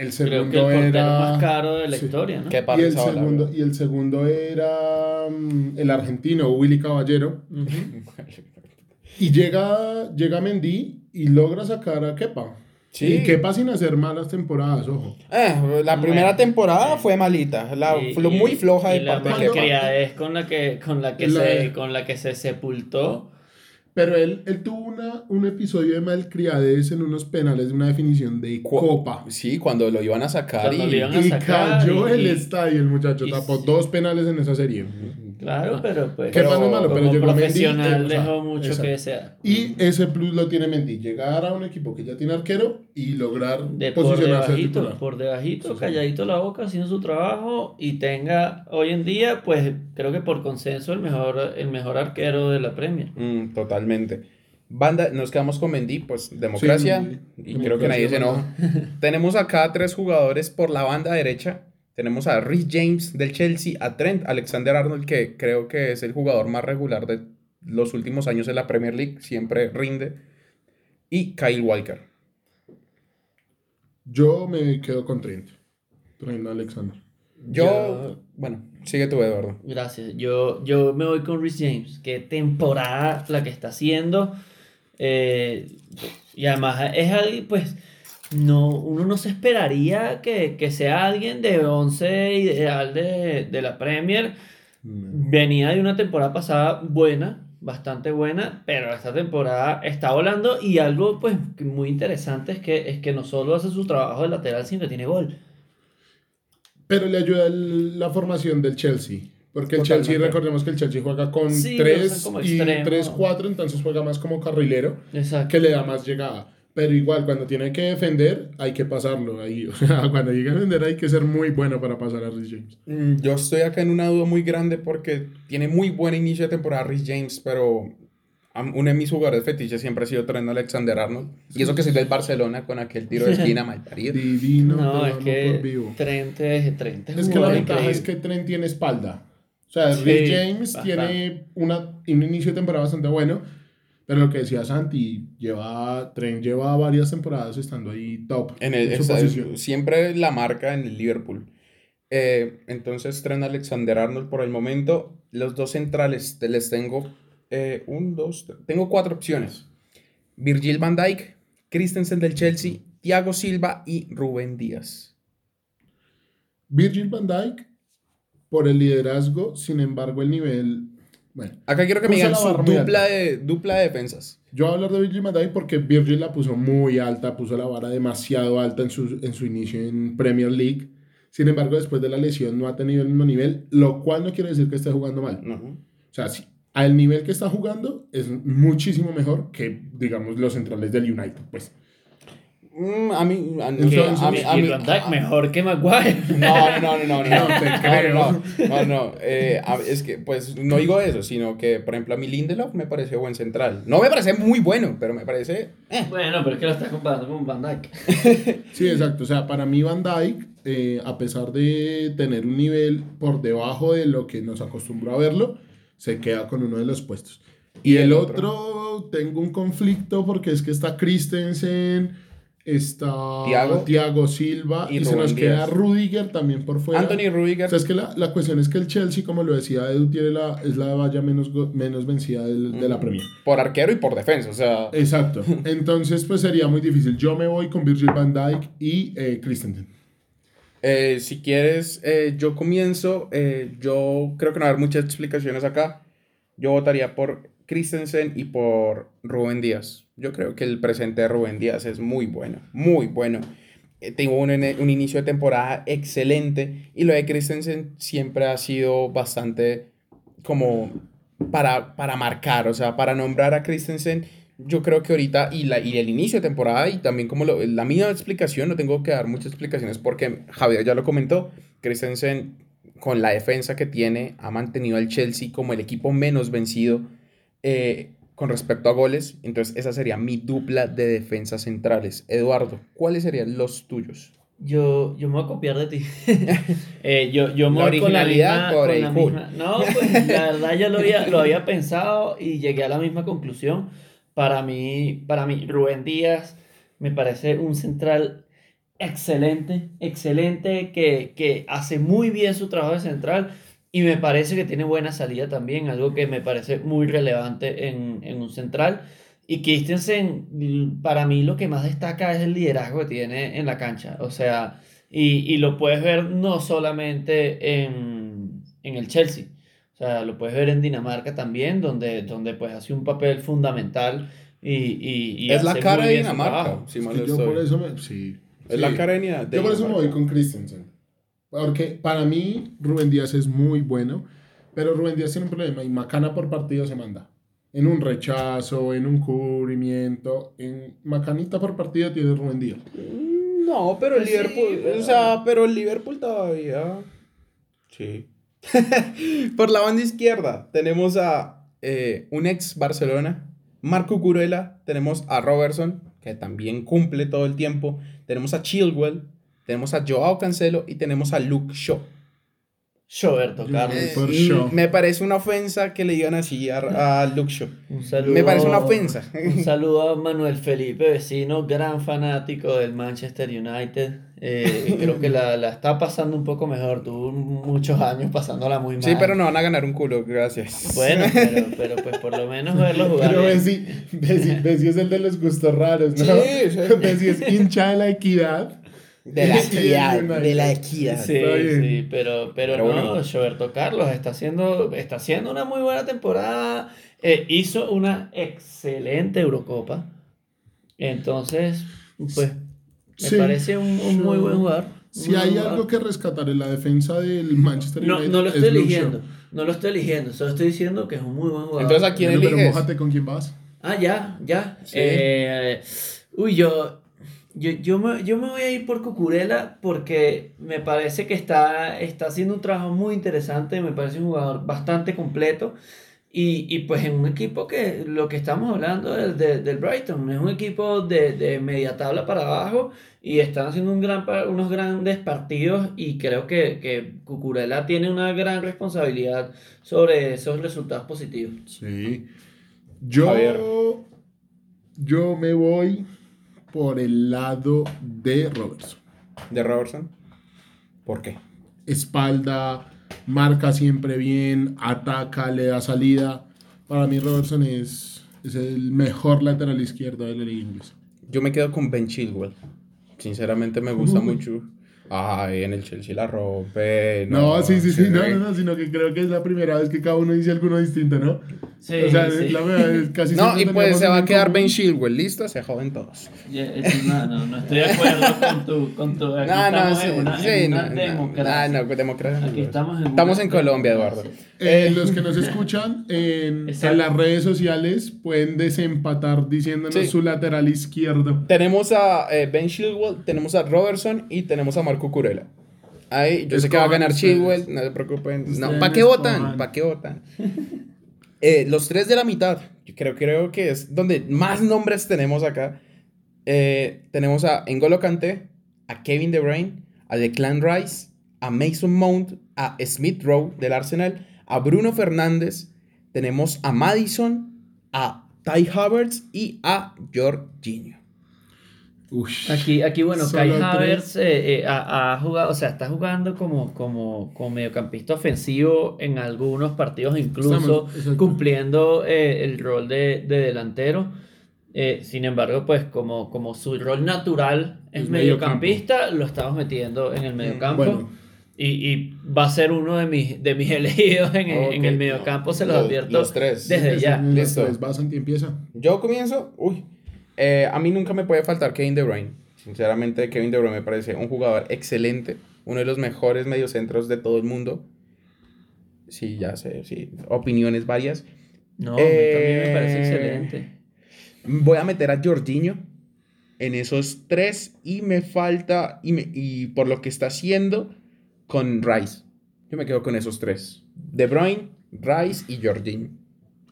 El Creo segundo que el era. más caro de la sí. historia, ¿no? Qué Y el, la segundo, y el segundo era mm, el argentino, Willy Caballero. Ujú. Y llega, llega Mendy y logra sacar a Kepa. Sí. Y Kepa sin hacer malas temporadas, ojo. Eh, la primera Bueno, temporada sí. fue malita, la, Y- fue muy y- floja y de la parte de Kepa. malcriadez con la que con la que La- se con la que se sepultó Pero él, él tuvo una, un episodio de malcriadez en unos penales de una definición de Cu- Copa. Sí, cuando lo iban a sacar Cuando y... iban a Y sacar cayó y- el estadio el muchacho. y- tapó dos penales en esa serie. Claro pero pues no es malo, pero como llegó Mendy, profesional o sea, dejó mucho exacto. que desear Y ese plus lo tiene Mendy. Llegar a un equipo que ya tiene arquero y lograr de por posicionarse de debajito por debajito calladito la boca haciendo su trabajo y tenga hoy en día pues creo que por consenso el mejor el mejor arquero de la Premier Mm, totalmente. Banda, nos quedamos con Mendy, pues democracia, Sí, y creo que nadie se enoja. Tenemos acá tres jugadores por la banda derecha. Tenemos a Rhys James del Chelsea, a Trent Alexander Arnold, que creo que es el jugador más regular de los últimos años en la Premier League, siempre rinde, y Kyle Walker. Yo me quedo con Trent. Trent Alexander. Yo, Yo- bueno, sigue tú, Eduardo. Gracias. Yo, yo me voy con Rhys James. Qué temporada la que está haciendo. Eh, y además es alguien, pues, no, uno no se esperaría que, que sea alguien de 11 ideal de, de la Premier. Venía de una temporada pasada buena, bastante buena, pero esta temporada está volando y algo, pues, muy interesante es que, es que no solo hace su trabajo de lateral, sino que tiene gol. Pero le ayuda el- la formación del Chelsea. Porque el Totalmente. Chelsea, recordemos que el Chelsea juega con Sí, pero 3 son como y extremo. 3-4, entonces juega más como carrilero, Exacto. que le da más llegada. Pero igual, cuando tiene que defender, hay que pasarlo. Ahí, o sea, cuando llega a defender, hay que ser muy bueno para pasar a Rhys James. Mm, Yo estoy acá en una duda muy grande porque tiene muy buen inicio de temporada Rhys James, pero uno de mis jugadores fetiches siempre ha sido Trent Alexander Arnold. Y eso que soy del Barcelona con aquel tiro de esquina mal parido. Divino, No, es que por vivo. Trent es, Trent es Es que la ventaja es que Trent tiene espalda. O sea, Sí, Rhys James bastante. tiene una, un inicio de temporada bastante bueno. Pero lo que decía Santi, lleva, Trent lleva varias temporadas estando ahí top En el, su esa- posición. siempre la marca en el Liverpool. Eh, entonces, Trent Alexander Arnold por el momento. Los dos centrales te les tengo eh, un, dos, tres- tengo cuatro opciones. Virgil van Dijk, Christensen del Chelsea, Thiago Silva y Rubén Díaz. Virgil van Dijk, por el liderazgo, sin embargo, el nivel. Bueno, Acá quiero que me digan su dupla de, dupla de defensas. yo voy a hablar de Virgil van Dijk porque Virgil la puso muy alta, puso la vara demasiado alta en su, en su inicio en Premier League. Sin embargo, después de la lesión no ha tenido el mismo nivel, lo cual no quiere decir que esté jugando mal. No. O sea, sí, al nivel que está jugando es muchísimo mejor que, digamos, los centrales del United, pues. Mm, a mí, a, mí, a Y mí- Van Dijk mejor que Maguire. No, no, no, no, no, No te no, creo. no, no, no, eh, a- es que, pues, no digo eso, sino que, por ejemplo, a mí Lindelof me parece buen central. No me parece muy bueno, pero me parece... eh. Bueno, pero es que lo estás comparando con Van Dijk. Sí, exacto. O sea, para mí Van Dijk, eh, a pesar de tener un nivel por debajo de lo que nos acostumbró a verlo, se queda con uno de los puestos. Y, Y el el otro, tengo un conflicto porque es que está Christensen, está Thiago. Thiago Silva y, Y se nos queda. Rudiger también por fuera. Anthony Rudiger, O sea, es que la, la cuestión es que el Chelsea, como lo decía Edu, tiene la, es la valla menos, menos vencida del- de la Premier. por arquero y por defensa, o sea... Exacto. Entonces, pues sería muy difícil. Yo me voy con Virgil van Dijk y eh, Christensen. Eh, si quieres, eh, yo comienzo. eh, yo creo que no va a haber muchas explicaciones acá. Yo votaría por Christensen y por Rubén Díaz. Yo creo que el presente de Rubén Díaz es muy bueno, muy bueno. Eh, tengo un, inicio de temporada excelente y lo de Christensen siempre ha sido bastante como para, para marcar, o sea, para nombrar a Christensen. Yo creo que ahorita, y, la, y el inicio de temporada, y también como la misma explicación, no tengo que dar muchas explicaciones porque Javier ya lo comentó, Christensen con la defensa que tiene ha mantenido al Chelsea como el equipo menos vencido eh, con respecto a goles, entonces esa sería mi dupla de defensas centrales. Eduardo, ¿cuáles serían los tuyos? Yo, yo me voy a copiar de ti. Eh, yo, yo me La voy con la originalidad misma- por con la misma- No, pues la verdad yo lo había, lo había pensado y llegué a la misma conclusión. Para mí, para mí, Rubén Díaz me parece un central excelente, excelente, que, que hace muy bien su trabajo de central y me parece que tiene buena salida también, algo que me parece muy relevante en, en un central. Y Christensen, mm, para mí lo que más destaca es el liderazgo que tiene en la cancha. O sea, y, y lo puedes ver no solamente en, en el Chelsea. O sea, lo puedes ver en Dinamarca también, donde, donde pues hace un papel fundamental y, y, y es la cara de Dinamarca, si mal yo por eso me... Sí. Es Sí. la cara de Dinamarca. Yo por eso me voy con Christensen. Porque para mí Rubén Díaz es muy bueno, pero Rubén Díaz tiene un problema y Macana por partido se manda. En un rechazo, en un cubrimiento, en Macanita por partido tiene Rubén Díaz. Mm, No, pero el sí, Liverpool, pero- o sea, pero el Liverpool todavía. Sí. Por la banda izquierda tenemos a eh, un ex Barcelona, Marco Curela, tenemos a Robertson, que también cumple todo el tiempo, tenemos a Chilwell, tenemos a Joao Cancelo y tenemos a Luke Shaw. Roberto Carlos. Eh, me parece una ofensa que le digan así a, a Luke Shaw. Un saludo, Me parece una ofensa. Un saludo a Manuel Felipe, vecino, gran fanático del Manchester United. Eh, creo que la, la está pasando un poco mejor. Tuvo muchos años pasándola muy mal. Sí, pero no van a ganar un culo, gracias. Bueno, pero, pero pues por lo menos verlo jugar. Pero. Bessi, Bessi, Bessi es el de los gustos raros, ¿no? Sí, sí. Es hincha de la equidad. De la equidad, de la equidad. Sí, sí, pero, pero, Pero no, bueno. Roberto Carlos está haciendo, está haciendo una muy buena temporada. Eh, hizo una excelente Eurocopa. Entonces, pues, me Sí. parece un, un muy buen jugador. Si hay buen algo jugador. que rescatar en la defensa del Manchester No, United no lo es estoy Luke eligiendo. Shaw. No lo estoy eligiendo. Solo estoy diciendo que es un muy buen jugador. Entonces, ¿a quién Bueno, pero eliges? mójate con quién vas. Ah, ya, ya. Sí. Eh, Uy, yo, yo, yo, me, yo me voy a ir por Cucurella porque me parece que está, está haciendo un trabajo muy interesante, me parece un jugador bastante completo. Y, y pues en un equipo que lo que estamos hablando del, de- del Brighton es un equipo de, de media tabla para abajo y están haciendo un gran, unos grandes partidos y creo que, que Cucurella tiene una gran responsabilidad sobre esos resultados positivos. Sí. Yo, yo me voy por el lado de Robertson. ¿De Robertson? ¿Por qué? Espalda, marca siempre bien, ataca, le da salida. Para mí Robertson es, es el mejor lateral izquierdo de la liga inglesa. Yo me quedo con Ben Chilwell. Sinceramente me gusta mucho. Ay, en el Chelsea la rompe. No, sí, sí, sí, no, no, no, sino que creo que es la primera vez que cada uno dice alguno distinto, ¿no? Sí, o sea, sí. la verdad es casi No, y pues se va a quedar. Ben Chilwell. ¿Listo? Se joden todos. Eso no, no, no estoy de acuerdo con tu... Con tu aquí No, no, sí, en una, sí, en no, una no, democracia. no, no, democracia. Aquí estamos en Estamos en Colombia. Eduardo. Eh, los que nos escuchan en, en las redes sociales pueden desempatar diciéndonos Sí. su lateral izquierdo. Tenemos a eh, Ben Chilwell, tenemos a Robertson y tenemos a Marco Curela. Ahí, yo sé que va a ganar Chilwell, ustedes. no se preocupen. No, ¿Para qué votan? ¿Para qué votan? Eh, los tres de la mitad, yo creo, creo que es donde más nombres tenemos acá. Eh, tenemos a N'Golo Kanté, a Kevin De Bruyne, a Declan Rice, a Mason Mount, a Smith Rowe del Arsenal, a Bruno Fernández, tenemos a Madison, a Ty Havertz y a Jorginho. Ush. Aquí, aquí bueno, Kai. Havertz eh, eh, ha, ha jugado, o sea, está jugando como, como, como mediocampista ofensivo en algunos partidos, incluso Estamos- cumpliendo eh, el rol de, de delantero. Eh, sin embargo, pues como, como su rol natural es, mediocampista, lo estamos metiendo en el mediocampo. Bueno, Y, y va a ser uno de mis, de mis elegidos en, el- en el mediocampo, se los Los- advierto los tres. desde ya. Listo. tres, va, Santi, empieza. Yo comienzo. Uy. Eh, a mí nunca me puede faltar Kevin De Bruyne. Sinceramente, Kevin De Bruyne me parece un jugador excelente. Uno de los mejores mediocentros de todo el mundo. Sí, ya sé, sí. Opiniones varias. No, mí también me parece Eh, excelente. Voy a meter a Jorginho en esos tres. Y me falta. Y, me- y por lo que está haciendo con Rice. Yo me quedo con esos tres: De Bruyne, Rice y Jorginho.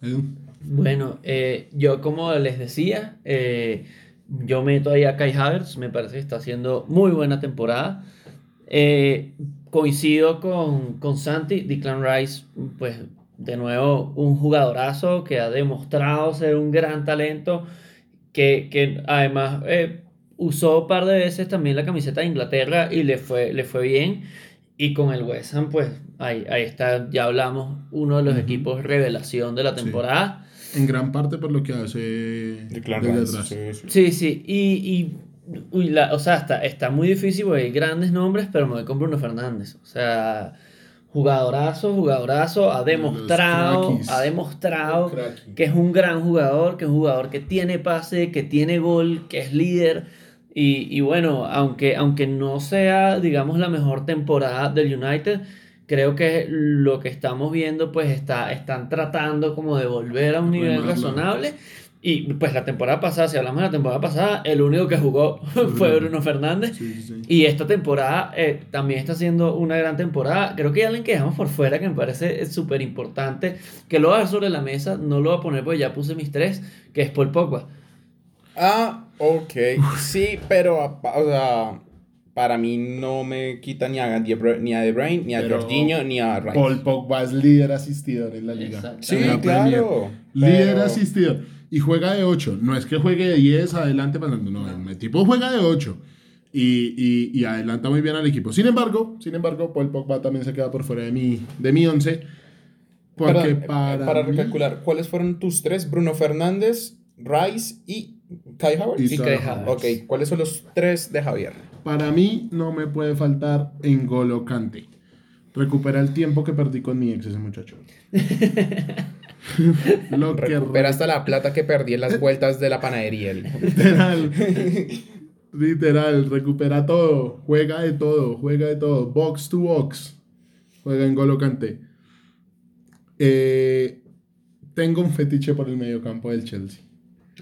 Edu. Bueno, eh, yo como les decía, eh, yo meto ahí a Kai Havertz, me parece que está haciendo muy buena temporada. Eh, coincido con, con Santi, Declan Rice, pues de nuevo un jugadorazo que ha demostrado ser un gran talento, que, que además usó un par de veces también la camiseta de Inglaterra y le fue, le fue bien. Y con el West Ham, pues ahí, ahí está, ya hablamos, uno de los equipos revelación de la temporada. En gran parte por lo que hace Rice, atrás. sí, sí. Sí, sí, y, y uy, la- o sea, está, está muy difícil porque hay grandes nombres, pero me voy con Bruno Fernández. O sea, jugadorazo, jugadorazo, ha De demostrado, ha demostrado que es un gran jugador, que es un jugador que tiene pase, que tiene gol, que es líder. Y, y bueno, aunque, aunque no sea, digamos, la mejor temporada del United, creo que lo que estamos viendo, pues está, están tratando como de volver a un nivel Remarla. razonable. Y pues la temporada pasada, si hablamos de la temporada pasada, el único que jugó fue Bruno Fernández. Sí, sí. Y esta temporada eh, también está siendo una gran temporada. Creo que hay alguien que dejamos por fuera que me parece súper importante, que lo voy a dar sobre la mesa, no lo voy a poner porque ya puse mis tres, que es Paul Pogba. Ah, ok. Sí, pero o sea, para mí no me quita ni a De Bruyne, ni a, De Bruyne, ni a Pero Jorginho, ni a Rice. Paul Pogba es líder asistidor en la liga. Sí, la claro. Líder pero- asistidor. Y juega de 8. No es que juegue de 10 adelante pasando. No, el tipo juega de 8. Y, y, y adelanta muy bien al equipo. Sin embargo, sin embargo, Paul Pogba también se queda por fuera de mi, de mi 11. Porque Perdón, eh, para, para mí- recalcular, ¿cuáles fueron tus tres? Bruno Fernández, Rice y Kai Havertz. Y Y Kai. Havertz. Ok, ¿cuáles son los tres de Javier? Para mí no me puede faltar Engolo Kante. Recupera el tiempo que perdí con mi ex ese muchacho. Lo que Recupera hasta la plata que perdí en las vueltas de la panadería. el. Literal. Literal, recupera todo, juega de todo, juega de todo, box to box, juega en Golo Kanté. Eh, tengo un fetiche por el mediocampo del Chelsea.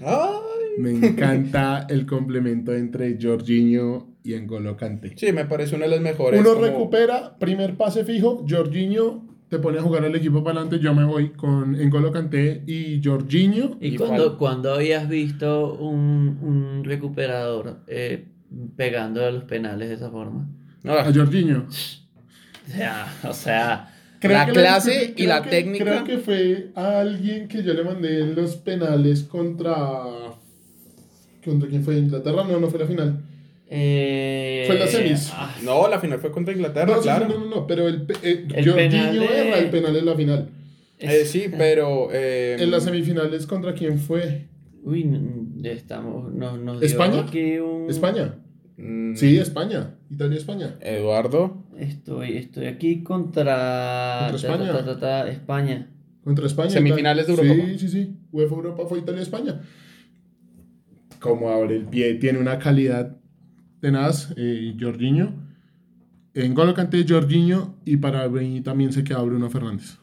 Ay, Me encanta el complemento entre Jorginho y N'Golo Kanté. Sí, me parece uno de los mejores. Uno como- recupera, primer pase fijo, Jorginho te pone a jugar al equipo para adelante, yo me voy con N'Golo Kanté y Jorginho. ¿Y Y cuando, cuando habías visto un, un recuperador eh, pegando a los penales de esa forma? Ah, A Jorginho. O sea, o sea, La que clase y la que- técnica. Creo que fue a alguien que yo le mandé en los penales contra... ¿Contra quién fue? ¿Inglaterra? No, no fue la final. Eh, Fue en las semis. ah, No, la final fue contra Inglaterra, No, claro. no, no, no, pero el, eh, El penal de- erra el penal en la final. Eh, sí, pero. eh, En las semifinales, ¿contra quién fue? Uy, estamos. Nos dio ¿España? un- ¿España? mm, Sí, España. Italia-España. Eduardo. Estoy, estoy aquí contra. ¿Contra ta, ta, España? ta, ta, ta, España. Contra España. Semifinales de Italia. Eurocopa. Sí, sí, sí. UEFA Europa fue Italia-España. Como abre el pie, tiene una calidad tenaz, eh, Jorginho. En Golo Kanté, Jorginho y para mí también se queda Bruno Fernández.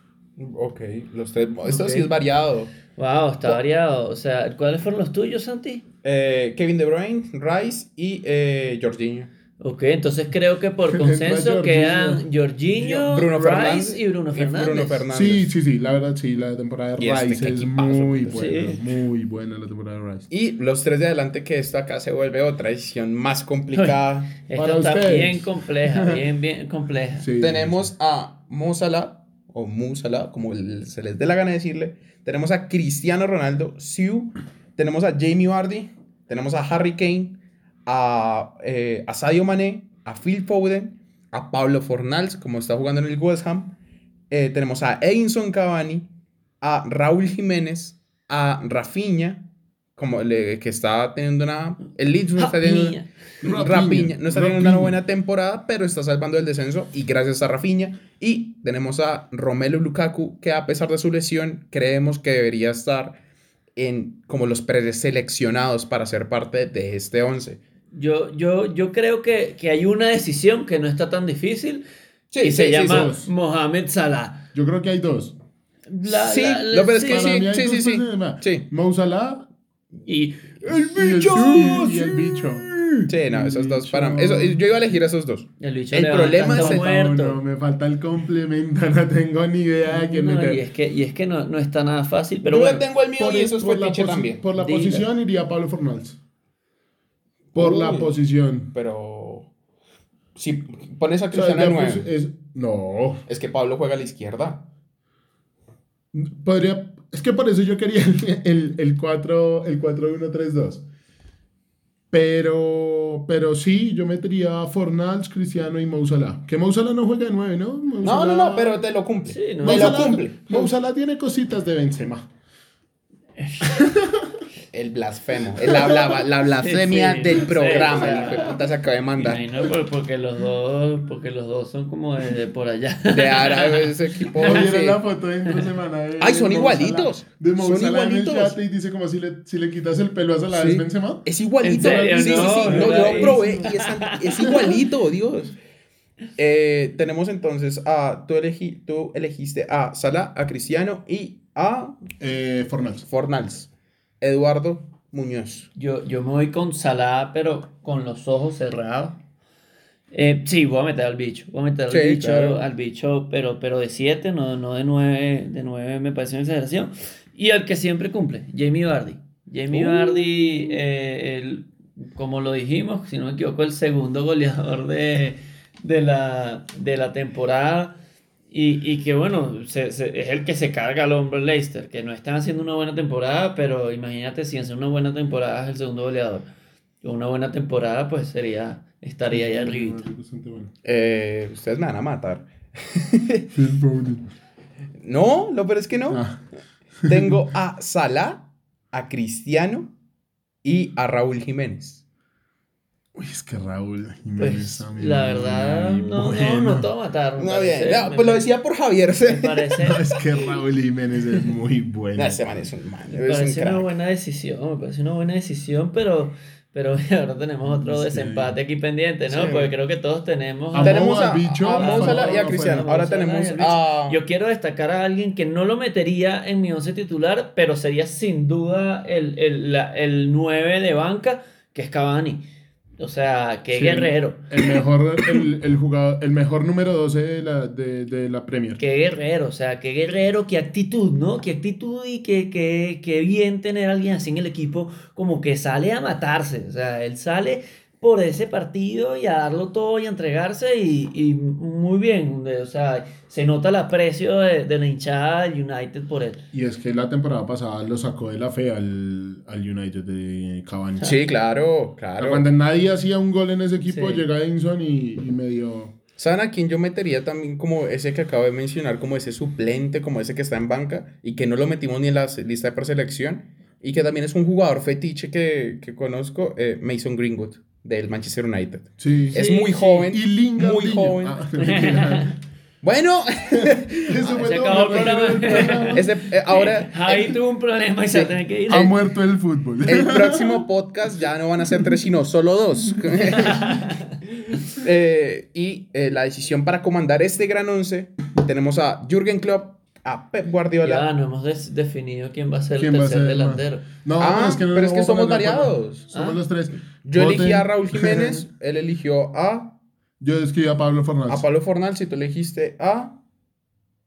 Ok, los tres. Esto Ok. sí es variado. Wow, está variado. O sea, ¿cuáles fueron los tuyos, Santi? Eh, Kevin De Bruyne, Rice y eh, Jorginho. Ok, entonces creo que por consenso quedan Jorginho, Bruno Rice Fernández y Bruno Fernández. Bruno Fernández. Sí, sí, sí, la verdad sí, la temporada de este, Rice es equipazo, muy buena, Sí. muy buena la temporada de Rice. Y los tres de adelante, que esto acá se vuelve otra decisión más complicada. Esta Para está ustedes. bien compleja, bien, bien compleja. Sí. Tenemos a Mo Salah, o Mu Salah, como el- se les dé la gana decirle. Tenemos a Cristiano Ronaldo, Siu. Tenemos a Jamie Vardy. Tenemos a Harry Kane. A, eh, a Sadio Mané. A Phil Foden. A Pablo Fornals, como está jugando en el West Ham. Eh, tenemos a Edinson Cavani. A Raúl Jiménez. A Rafinha. Como le- que está teniendo una... El Leeds no está teniendo... No está teniendo una buena temporada, pero está salvando el descenso y gracias a Rafinha. Y tenemos a Romelu Lukaku, que a pesar de su lesión, creemos que debería estar en como los preseleccionados para ser parte de este 11. Yo, yo, yo creo que, que hay una decisión que no está tan difícil Sí, y se sí, sí, llama sí. Mohamed Salah. Yo creo que hay dos. La- Sí, la- lo peor es que sí. Sí, sí, sí, sí. Sí. Mo Salah Y ¡El y el, bicho! y el bicho. Sí, no, esos dos para eso, yo iba a elegir esos dos. el bicho El problema es el- muerto. No, no, me falta el complemento, no tengo ni idea de quién No, meter. y es que, y es que no, no está nada fácil, pero yo bueno. tengo el mío Por, y eso es por la también. por la Dila. posición iría Pablo Fornals. Por la Uy. posición. Pero si pones a O sea, Cristiano ya al pues, 9, es, no. es que Pablo juega a la izquierda. Podría. Es que por eso yo quería el, el, el 4 el 4-1-3-2. Pero, pero sí, yo metería a Fornals, Cristiano y Mo Salah. Que Mo Salah no juega de 9, ¿no? Mo No, no, no, pero te lo cumple. Sí, no. Mo Te lo cumple. Mo Salah tiene cositas de Benzema. El blasfemo. La, la, la blasfemia Sí, sí, del programa. o sea, el hijo de puta se acaba de mandar. imagino por- porque los dos, porque los dos son como de, de por allá. De árabe ese equipo. ¿No vieron sí. la foto de entre semana de Ay, son Mo igualitos. De Son Salah en el igualitos. y dice como si le, si le quitas el pelo a Salah Sí. es Benzema. Es igualito. ¿En serio? Sí, sí, No, sí. no yo lo probé y es, es igualito, Dios. Eh, tenemos entonces a. Tú, elegí, tú elegiste a Salah, a Cristiano y a Eh, Fornals. Fornals. Eduardo Muñoz. Yo, yo me voy con Salah, pero con los ojos cerrados. Eh, sí, voy a meter al bicho. Voy a meter al Sí, bicho, claro. al bicho, pero, pero de 7, no, no de 9. De 9 me parece una exageración. Y al que siempre cumple, Jamie Vardy. Jamie Uh. Vardy, eh, el- como lo dijimos, si no me equivoco, el segundo goleador de, de, la, de la temporada. Y, y que bueno, se- se- es el que se carga al hombro el Leicester, que no están haciendo una buena temporada, pero imagínate si hacen una buena temporada es el segundo goleador. Una buena temporada pues sería, estaría ahí arriba. Eh, ustedes me van a matar. No, lo peor es que no. Ah. Tengo a Salah, a Cristiano y a Raúl Jiménez. Uy, es que Raúl Jiménez Pues también la verdad, no, no, bueno. no te voy a matar. me No, parece- bien. No, me pues lo decía por Javier. Me ¿sí? parece, No, es que Raúl Jiménez es muy bueno. No, ese man es un man. me Es un parece una buena decisión, me parece una buena decisión, pero, Pero ahora tenemos otro Sí. desempate aquí pendiente, ¿no? Sí. Porque creo que todos tenemos. Amo tenemos a, bicho, a Mo a Salah y a Cristiano. Ahora tenemos a... Yo quiero destacar a alguien que no lo metería en mi once titular, pero sería sin duda el, el, la- el 9 de banca, que es Cavani. O sea, qué Sí. guerrero. El mejor, el, el jugador, el mejor número 12 de la, de, de la Premier. Qué guerrero, o sea, qué guerrero, qué actitud, ¿no? Qué actitud y qué, qué, qué bien tener a alguien así en el equipo, como que sale a matarse. O sea, él sale por ese partido y a darlo todo y a entregarse y, y muy bien. O sea, se nota el aprecio de, de la hinchada del United por él. Y es que la temporada pasada lo sacó de la fe al, al United de Cavani. Sí, claro, O sea, claro. Cuando nadie hacía un gol en ese equipo, Sí. llega Edinson y, y medio... ¿Saben a quién yo metería también como ese que acabo de mencionar, como ese suplente, como ese que está en banca y que no lo metimos ni en la lista de preselección y que también es un jugador fetiche que, que conozco, eh, Mason Greenwood del Manchester United. Sí. Es Sí, muy sí. joven, Y Lingard. muy niño. joven. Ah. Bueno, Eso fue Se acabó el programa. ese, eh, ahora Javi tuvo un problema y se tiene que ir. Ha muerto el fútbol. el próximo podcast ya no van a ser tres, sino solo dos. Eh, y eh, la decisión para comandar este gran once tenemos a Jürgen Klopp, a Pep Guardiola. Ya no hemos des- definido quién va a ser el ¿Quién va a tercer ser, delantero. No, Ah, pero es que, no pero es que somos variados. Somos Ah. los tres. Yo elegí Voten. a Raúl Jiménez, él eligió a, Yo escribí a Pablo Fernández. a Pablo Fornal, si tú elegiste a...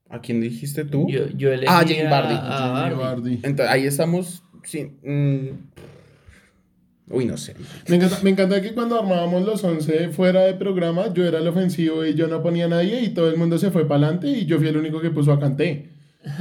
¿A quién dijiste tú? Yo, yo elegí Ah, Jamie a- Vardy. a Vardy. Vardy. Entonces ahí estamos... sin- mm, uy, no sé. Me encanta, me encanta que cuando armábamos los 11 fuera de programa, yo era el ofensivo y yo no ponía a nadie y todo el mundo se fue para adelante y yo fui el único que puso a Canté.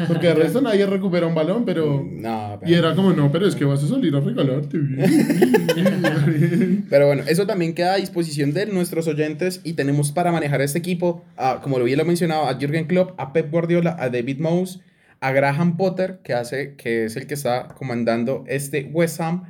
Porque de resto nadie recupera un balón, pero... No, Y era como, no, pero es que vas a salir a regalarte. Pero bueno, eso también queda a disposición de nuestros oyentes y tenemos para manejar este equipo, a, como lo bien lo mencionaba, a Jürgen Klopp, a Pep Guardiola, a David Moyes, a Graham Potter, que, hace, que es el que está comandando este West Ham,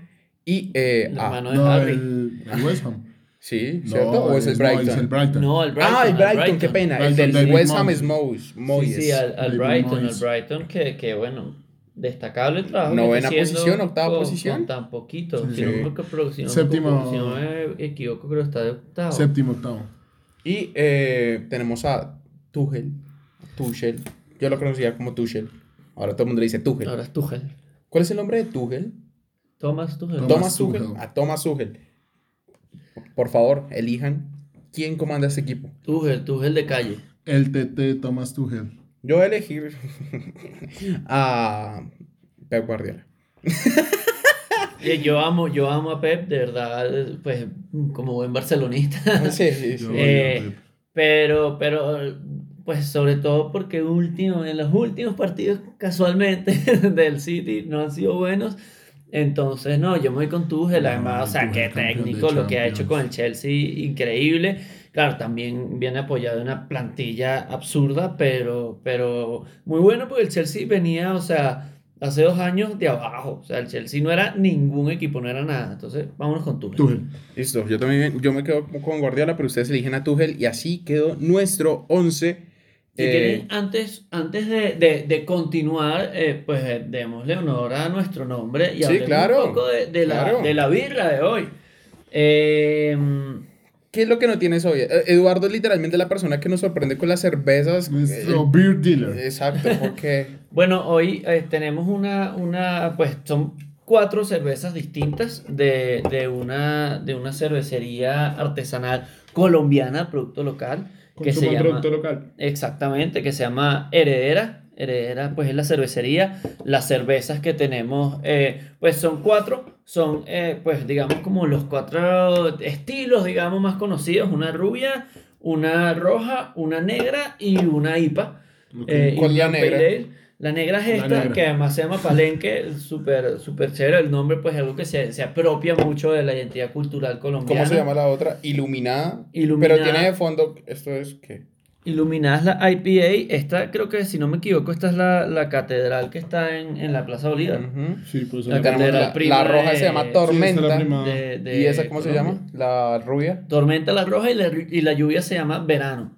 y eh, a... de no, Harry. el, el West Ham. Sí, No, ¿cierto? ¿O es el no, Brighton? es el Brighton. No, el Brighton. ah, el Brighton, qué pena. el del David West Ham es Moyes. Sí, Moyes. sí, al, al Brighton, Moyes. al Brighton, que, que bueno, destacable el trabajo. Novena posición, octava con- posición. Con tan poquito. Sí. Si no me equivoco, si no me Séptimo. equivoco, si no me equivoco, creo que está de octavo. Séptimo, octavo. Y eh, tenemos a Tuchel. Tuchel. Yo lo conocía como Tuchel. Ahora todo el mundo le dice Tuchel. Ahora es Tuchel. ¿Cuál es el nombre de Tuchel? Thomas Tuchel. Thomas Thomas Tuchel. Tuchel. A Thomas Tuchel. Por favor, elijan quién comanda este equipo. Tuchel, Tuchel de calle. El TT Thomas Tuchel. Yo voy a elegir a Pep Guardiola. Eh, Yo amo, yo amo a Pep, de verdad, pues como buen barcelonista. Sí, sí, sí. Yo- Eh, pero, pero, pues sobre todo porque último, en los últimos partidos, casualmente, del City no han sido buenos. Entonces, no, yo me voy con Tuchel, No, además, o sea, qué técnico lo que ha hecho con el Chelsea, increíble. Claro, también viene apoyado de una plantilla absurda, pero, pero muy bueno porque el Chelsea venía, o sea, hace dos años de abajo. O sea, el Chelsea no era ningún equipo, no era nada. Entonces, vámonos con Tuchel. Tuchel. Listo, yo también yo me quedo con Guardiola, pero ustedes eligen a Tuchel y así quedó nuestro 11. Si Eh, quieren, antes, antes de, de, de continuar, eh, pues eh, démosle honor a nuestro nombre y Sí, hablemos claro, un poco de, de claro. la, de la birra de hoy. Eh, ¿Qué es lo que no tienes hoy? Eh, Eduardo es literalmente la persona que nos sorprende con las cervezas. Nuestro Eh, beer dealer. exacto, porque bueno, hoy eh, tenemos una, una, pues son cuatro cervezas distintas de, de, una, de una cervecería artesanal colombiana, producto local, que se llama... producto local. Exactamente, que se llama Heredera. Heredera, pues es la cervecería. Las cervezas que tenemos, eh, pues son cuatro. Son, eh, pues digamos, como los cuatro estilos, digamos, más conocidos. Una rubia, una roja, una negra y una IPA. Eh, ¿Cuál es la Indian negra? La negra es La esta, negra. que además se llama Palenque, súper súper chévere el nombre, pues es algo que se, se apropia mucho de la identidad cultural colombiana. ¿cómo se llama la otra? Iluminada. Iluminada. Pero tiene de fondo, esto es que Iluminadas la IPA, esta creo que si no me equivoco, esta es la, la catedral que está en, en la Plaza Bolívar. Sí, pues La catedral la, prima la roja de- se llama Sí, es Tormenta. prima. De- de ¿Y esa cómo se llama? La rubia. Tormenta la roja y la, y la lluvia se llama verano.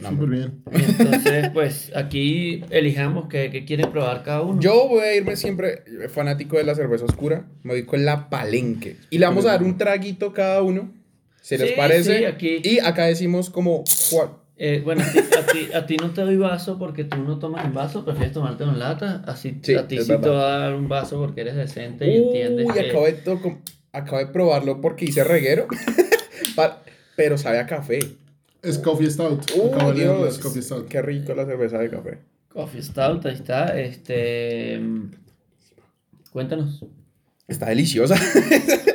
No, Súper bien. Entonces, pues aquí elijamos qué, qué quieren probar cada uno. Yo voy a irme siempre fanático de la cerveza oscura. Me voy con la palenque. Y le vamos a dar un traguito cada uno. Si les Sí, parece. sí, aquí. Y acá decimos como. Eh, bueno, a ti, a, ti, a ti no te doy vaso porque tú no tomas en vaso, prefieres tomarte en lata. Así Sí, a ti sí te verdad. voy a dar un vaso porque eres decente y entiendes. Uy, que- acabo de, to- acabo de probarlo porque hice reguero. Pero sabe a café. Es Coffee Stout. Leer Dios. es Coffee Stout. Qué rico la cerveza de café. Coffee Stout, ahí está. Este. Cuéntanos. Está deliciosa.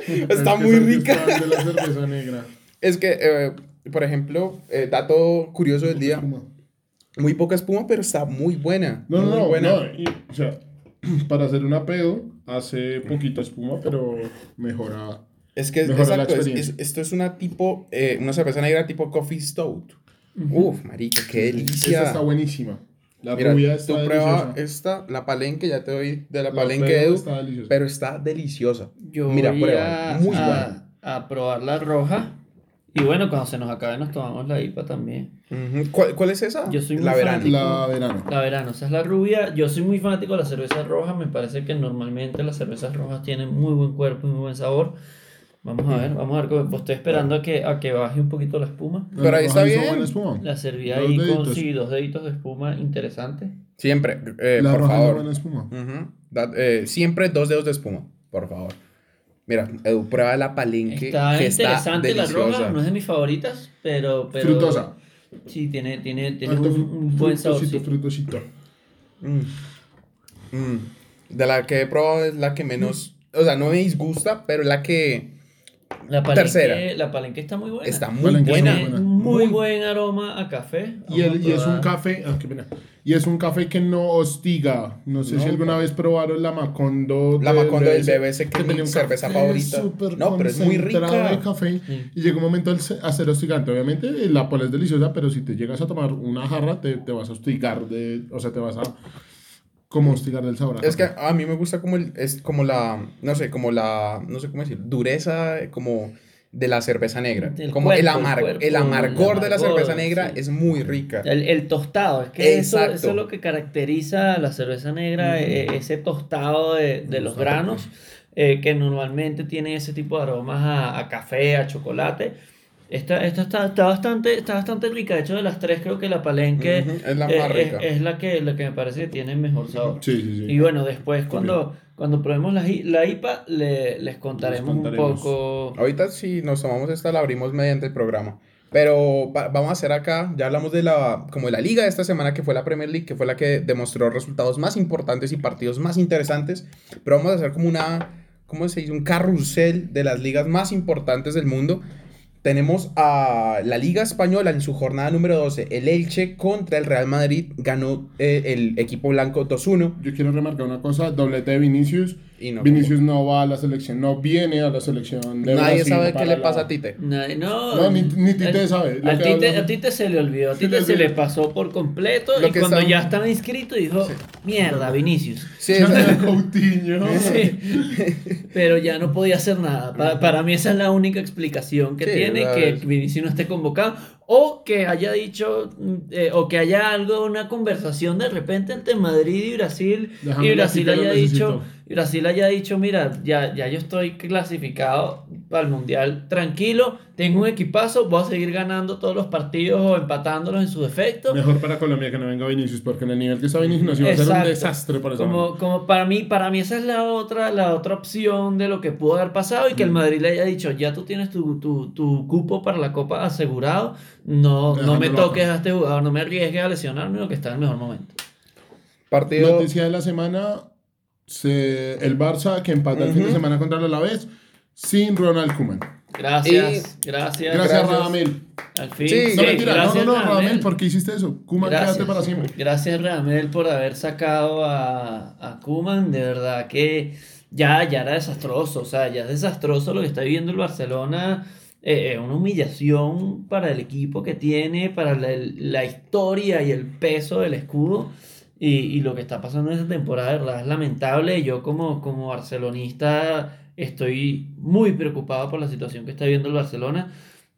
Es Está que muy rica. de la cerveza negra. Es que, eh, por ejemplo, eh, dato curioso del día. Espuma. Muy poca espuma, pero está muy buena. No, no, muy no, buena. no, y, o sea, para hacer una pedo hace poquito espuma, pero mejora. Es que, exacto, es- experiencia. es- esto es una tipo, eh, una cerveza negra tipo coffee stout. Uf, marica, qué delicia. Esta está buenísima. La Mira, rubia tú está prueba deliciosa. esta, la palenque, ya te doy de la, La palenque Edu, está deliciosa. pero está deliciosa. Yo Mira, voy prueba, a, muy a- buena. a probar la roja. Y bueno, cuando se nos acabe nos tomamos la IPA también. ¿Cuál, cuál es esa? Yo soy muy la verano. fanático. La verano. La verano, esa es la rubia. Yo soy muy fanático de la cerveza roja. Me parece que normalmente las cervezas rojas tienen muy buen cuerpo y muy buen sabor. Vamos a ver, vamos a ver. cómo- Pues estoy esperando a que, a que baje un poquito la espuma. Pero ahí está bien. espuma. La serví Dos ahí con sí, dos deditos de espuma interesante. Siempre, eh, La por favor. buena espuma. Eh, siempre dos dedos de espuma, por favor. Mira, Edu, prueba la palenque, Está que está interesante la deliciosa. roja, no es de mis favoritas, pero. pero Frutosa. Sí, tiene, tiene, tiene Alto un, buen frutosito, sabor. frutosito. Mm. Mm. De la que he probado es la que menos, o sea, no me disgusta, pero la que La palenque, Tercera. La palenque está muy buena. está muy Palenque buena. Tiene buena. muy buen aroma a café. Y, el- y es un café, ah, qué pena. Y es un café que no hostiga. No sé No, si alguna pa- vez probaron la Macondo. La Macondo del BBC, que es mi tenía un cerveza favorita. No, pero es muy rica. de café. Sí. Y llega un momento a ser hostigante. Obviamente la pola es deliciosa, pero si te llegas a tomar una jarra, te, te vas a hostigar. De, o sea, te vas a como hostigar del sabor. a Es que a mí me gusta como el, es como la, no sé, como la, no sé cómo decir, dureza como de la cerveza negra. Del como el, cuerpo, el amar- cuerpo, el amargor el de la amargor, cerveza negra sí. es muy rica. El, el tostado, es que eso, es lo que caracteriza a la cerveza negra, eh, ese tostado de, de los granos, eh, que normalmente tiene ese tipo de aromas a, a café, a chocolate. Esta, esta está, está, bastante, está bastante rica, de hecho de las tres creo que la palenque Ujú, es la eh, más es, rica. es la, que, la que me parece que tiene mejor sabor. Sí, sí, sí. Y bueno, después cuando, cuando probemos la, i- la IPA le- les contaremos, contaremos. un poco... Ahorita si nos tomamos esta la abrimos mediante el programa. Pero va- vamos a hacer acá, ya hablamos de la, como de la liga de esta semana que fue la Premier League, que fue la que demostró resultados más importantes y partidos más interesantes. Pero vamos a hacer como una, ¿cómo se dice? Un carrusel de las ligas más importantes del mundo. Tenemos a la Liga Española en su jornada número 12. El Elche contra el Real Madrid ganó eh, el equipo blanco 2-1. Yo quiero remarcar una cosa, doblete de Vinicius. Y no Vinicius no va a la selección, no viene a la selección de Nadie Brasil sabe qué le la- pasa a Tite. Nadie- no, No, ni- ni Tite sabe, A Tite, hablamos. a Tite se le olvidó, a Tite se le pasó por completo Lo y cuando está- ya estaba inscrito dijo, mierda, Vinicius. Sí, es- Coutinho. Sí. Pero ya no podía hacer nada. Para, para mí esa es la única explicación que Sí, tiene, que es- Vinicius no esté convocado. O que haya dicho, mm, eh, o que haya algo, una conversación de repente entre Madrid y Brasil. Déjame y Brasil haya dicho, Brasil haya dicho, mira, ya, ya yo estoy clasificado para el Mundial tranquilo, tengo un equipazo, voy a seguir ganando todos los partidos o empatándolos en su defecto. Mejor para Colombia que no venga Vinicius, porque en el nivel que está Vinicius nos iba a ser un desastre por eso. Como, como para mí, para mí esa es la otra, la otra opción de lo que pudo haber pasado y que el Madrid le haya dicho, ya tú tienes tu, tu, tu cupo para la Copa asegurado, no, no me toques a este jugador, no me arriesgues a lesionarme, lo que está en el mejor momento. partido. Noticia de la semana, se- el Barça que empata el fin de semana contra el Alavés sin Ronald Koeman. Gracias, gracias. Gracias, Gracias. Radamel. Al fin. Sí, No, sí, mentira, no, gracias, no, no, Radamel. Radamel, ¿por qué hiciste eso? Gracias. quédate para siempre. Gracias Radamel por haber sacado a, a Koeman, de verdad que ya, ya era desastroso, o sea, ya es desastroso lo que está viviendo el Barcelona, eh, eh, una humillación para el equipo que tiene, para la, la historia y el peso del escudo. Y, y lo que está pasando en esta temporada, de verdad, es lamentable. Yo como, como barcelonista estoy muy preocupado por la situación que está viviendo el Barcelona.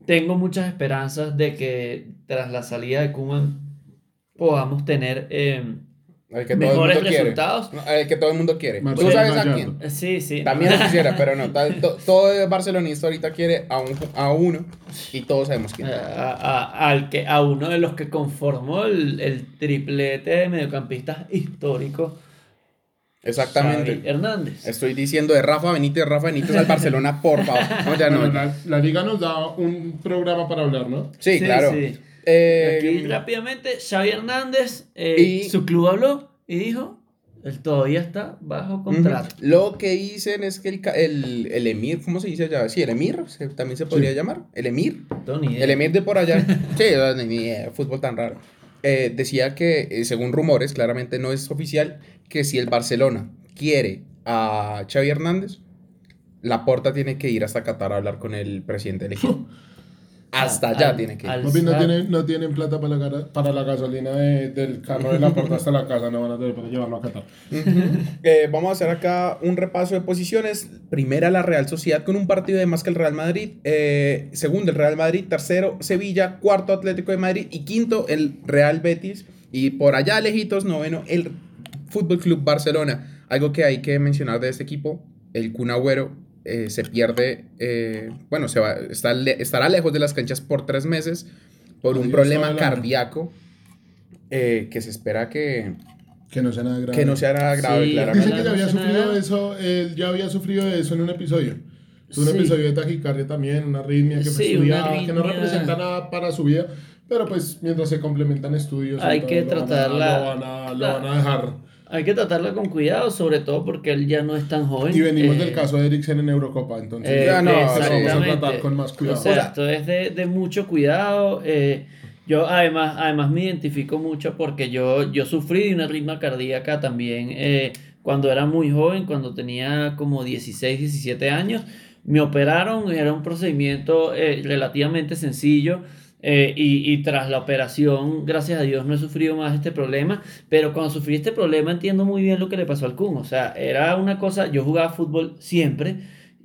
tengo muchas esperanzas de que tras la salida de Koeman podamos tener eh, El que todo el mejores mundo quiere. resultados. No, El que todo el mundo quiere. Tú sabes a quién. Sí, sí. También lo quisiera, pero no. ta- to- Todo el barcelonista ahorita quiere a, un, a uno y todos sabemos quién. A, a- al que, a uno de los que conformó el, el triplete de mediocampistas histórico, Exactamente. Xavi Hernández. Estoy diciendo de Rafa Benítez, Rafa Benítez al Barcelona, por favor. No, ya no. Bueno, la, la liga nos da un programa para hablar, ¿no? Sí, Sí, claro. sí. Eh, Aquí rápidamente, Xavi Hernández, eh, Y- su club habló y dijo, él todavía está bajo contrato. Lo que dicen es que el, ca- el, el Emir, ¿cómo se dice allá? Sí, el Emir, se- también se podría Sí. llamar. El Emir. No, ni idea. El Emir de por allá. sí, no, ni idea, fútbol tan raro. Eh, decía que, eh, según rumores, claramente no es oficial, que si el Barcelona quiere a Xavi Hernández, la porta tiene que ir hasta Qatar a hablar con el presidente del equipo. hasta allá Al- tiene que ir. al- no tienen, no tienen plata para la, gara- para la gasolina de- del carro de la puerta hasta la casa, no van a tener para llevarlo a Qatar. Eh, vamos a hacer acá un repaso de posiciones. Primera, la Real Sociedad con un partido de más que el Real Madrid. Eh, segundo, el Real Madrid. Tercero, Sevilla. Cuarto, Atlético de Madrid. Y quinto, el Real Betis. Y por allá, lejitos, noveno, el Fútbol Club Barcelona. Algo que hay que mencionar de este equipo: el Kun Agüero eh, se pierde. eh, bueno, se va, está le- estará lejos de las canchas por tres meses por un problema cardíaco. eh, que se espera que, Que no sea nada grave. que no sea nada grave, Sí, claramente. Dicen que ya había sufrido eso, él ya había sufrido eso en un episodio. Un Sí. episodio de taquicardia también, una arritmia que Sí, una estudiada, que no arritmia. representa nada para su vida, pero pues mientras se complementan estudios, Hay que tratarla- Lo van a, lo la- van a dejar. Hay que tratarla con cuidado, sobre todo porque él ya no es tan joven. Y venimos Eh, del caso de Eriksen en Eurocopa, entonces eh, Ya no, vamos a tratar con más cuidado. O sea, esto es de, de mucho cuidado. eh, yo además, además me identifico mucho porque yo, yo sufrí de una ritma cardíaca también eh, cuando era muy joven, cuando tenía como 16, 17 años. Me operaron, era un procedimiento eh, relativamente sencillo. Eh, y, y tras la operación, gracias a Dios, no he sufrido más este problema. Pero cuando sufrí este problema, entiendo muy bien lo que le pasó al Kun. O sea, era una cosa. Yo jugaba fútbol siempre.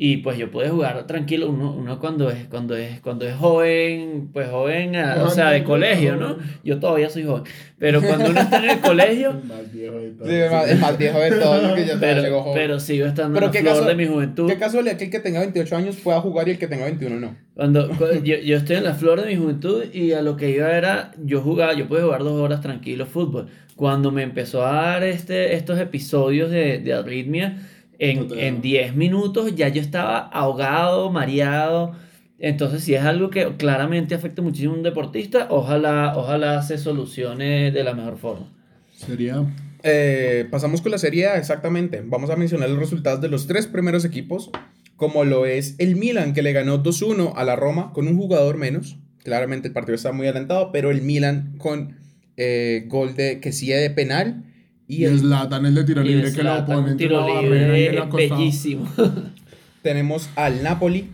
Y pues yo pude jugar tranquilo, uno, uno cuando es, cuando es, cuando es joven, pues joven, ah, o sea, de colegio, ¿no? Yo todavía soy joven, pero cuando uno está en el colegio, El más viejo de todos. Sí, el más, viejo de todos, que ya llegó pero, joven. pero sigo estando Pero en la qué flor caso- de mi juventud. Qué casualidad que el que tenga 28 años pueda jugar y el que tenga 21 no. Cuando, cu- yo, yo estoy en la flor de mi juventud y a lo que iba era, yo jugaba, yo podía jugar dos horas tranquilo fútbol. Cuando me empezó a dar este, estos episodios de, de arritmia, en, te en da. 10 minutos ya yo estaba ahogado, mareado. Entonces, si es algo que claramente afecta muchísimo a un deportista, ojalá, ojalá se solucione de la mejor forma. Sería Eh, pasamos con la serie A, exactamente. Vamos a mencionar los resultados de los tres primeros equipos, como lo es el Milan, que le ganó 2-1 a la Roma con un jugador menos. Claramente el partido está muy alentado, pero el Milan con eh, gol de que sí de penal. Y Y el- Zlatan el de tiro libre que lo ponen tiro la libre bellísimo. tenemos al Napoli,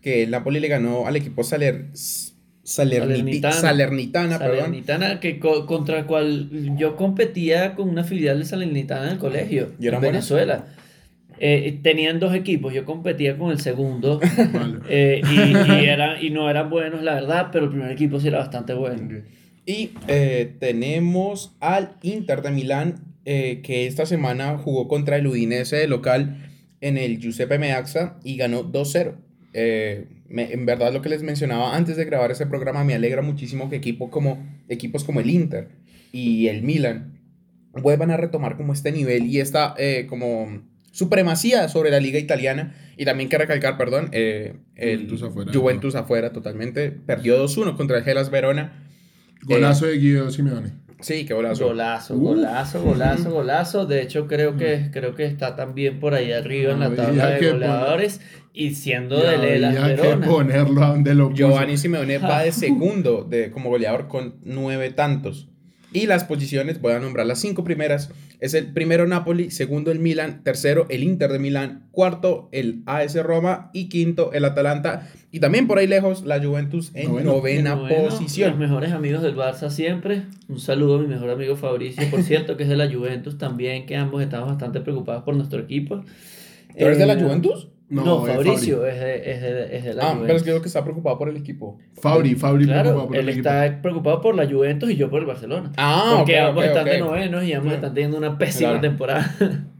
que el Napoli le ganó al equipo Saler, Salerniti- Salernitana. Salernitana, perdón. Salernitana, que co- contra el cual yo competía con una filial de Salernitana en el colegio, ¿Y eran en? Venezuela. Eh, tenían dos equipos, yo competía con el segundo Vale. eh, y, y, era- y no eran buenos, la verdad, pero el primer equipo sí era bastante bueno. Y eh, tenemos al Inter de Milán, eh, que esta semana jugó contra el Udinese de local en el Giuseppe Meazza y ganó 2-0. Eh, en verdad lo que les mencionaba antes de grabar ese programa, me alegra muchísimo que equipo como, equipos como el Inter y el Milan vuelvan a retomar como este nivel y esta eh, como supremacía sobre la liga italiana. Y también que recalcar, perdón, eh, el Juventus afuera. Juventus afuera totalmente. Perdió 2-1 contra el Hellas Verona. Golazo de Guido Simeone. Sí, qué golazo. Golazo, Uf. golazo, golazo, golazo. De hecho, creo que, creo que está también por ahí arriba en la tabla de goleadores y siendo Ya de Lelas había que ponerlo a donde lo puso. Giovanni Simeone va de segundo de, como goleador con nueve tantos. Y las posiciones, voy a nombrar las cinco primeras. Es el primero Napoli, segundo el Milan, tercero el Inter de Milán, cuarto el AS Roma y quinto el Atalanta. Y también por ahí lejos la Juventus en Noveno. novena Bueno, Los posición. mejores amigos del Barça siempre. Un saludo a mi mejor amigo Fabricio, por cierto, que es de la Juventus también, que ambos estamos bastante preocupados por nuestro equipo. ¿Tú eres de la Eh, Juventus? No, eh, Fabricio es de, es, de, es de la Ah, Juventus. pero es que creo que está preocupado por el equipo. Fabri, Fabri Claro, preocupado por él el equipo. está preocupado por la Juventus y yo por el Barcelona. Ah, Porque ok, ambos ok, están de ok. novenos y ambos Claro. están teniendo una pésima Claro. temporada.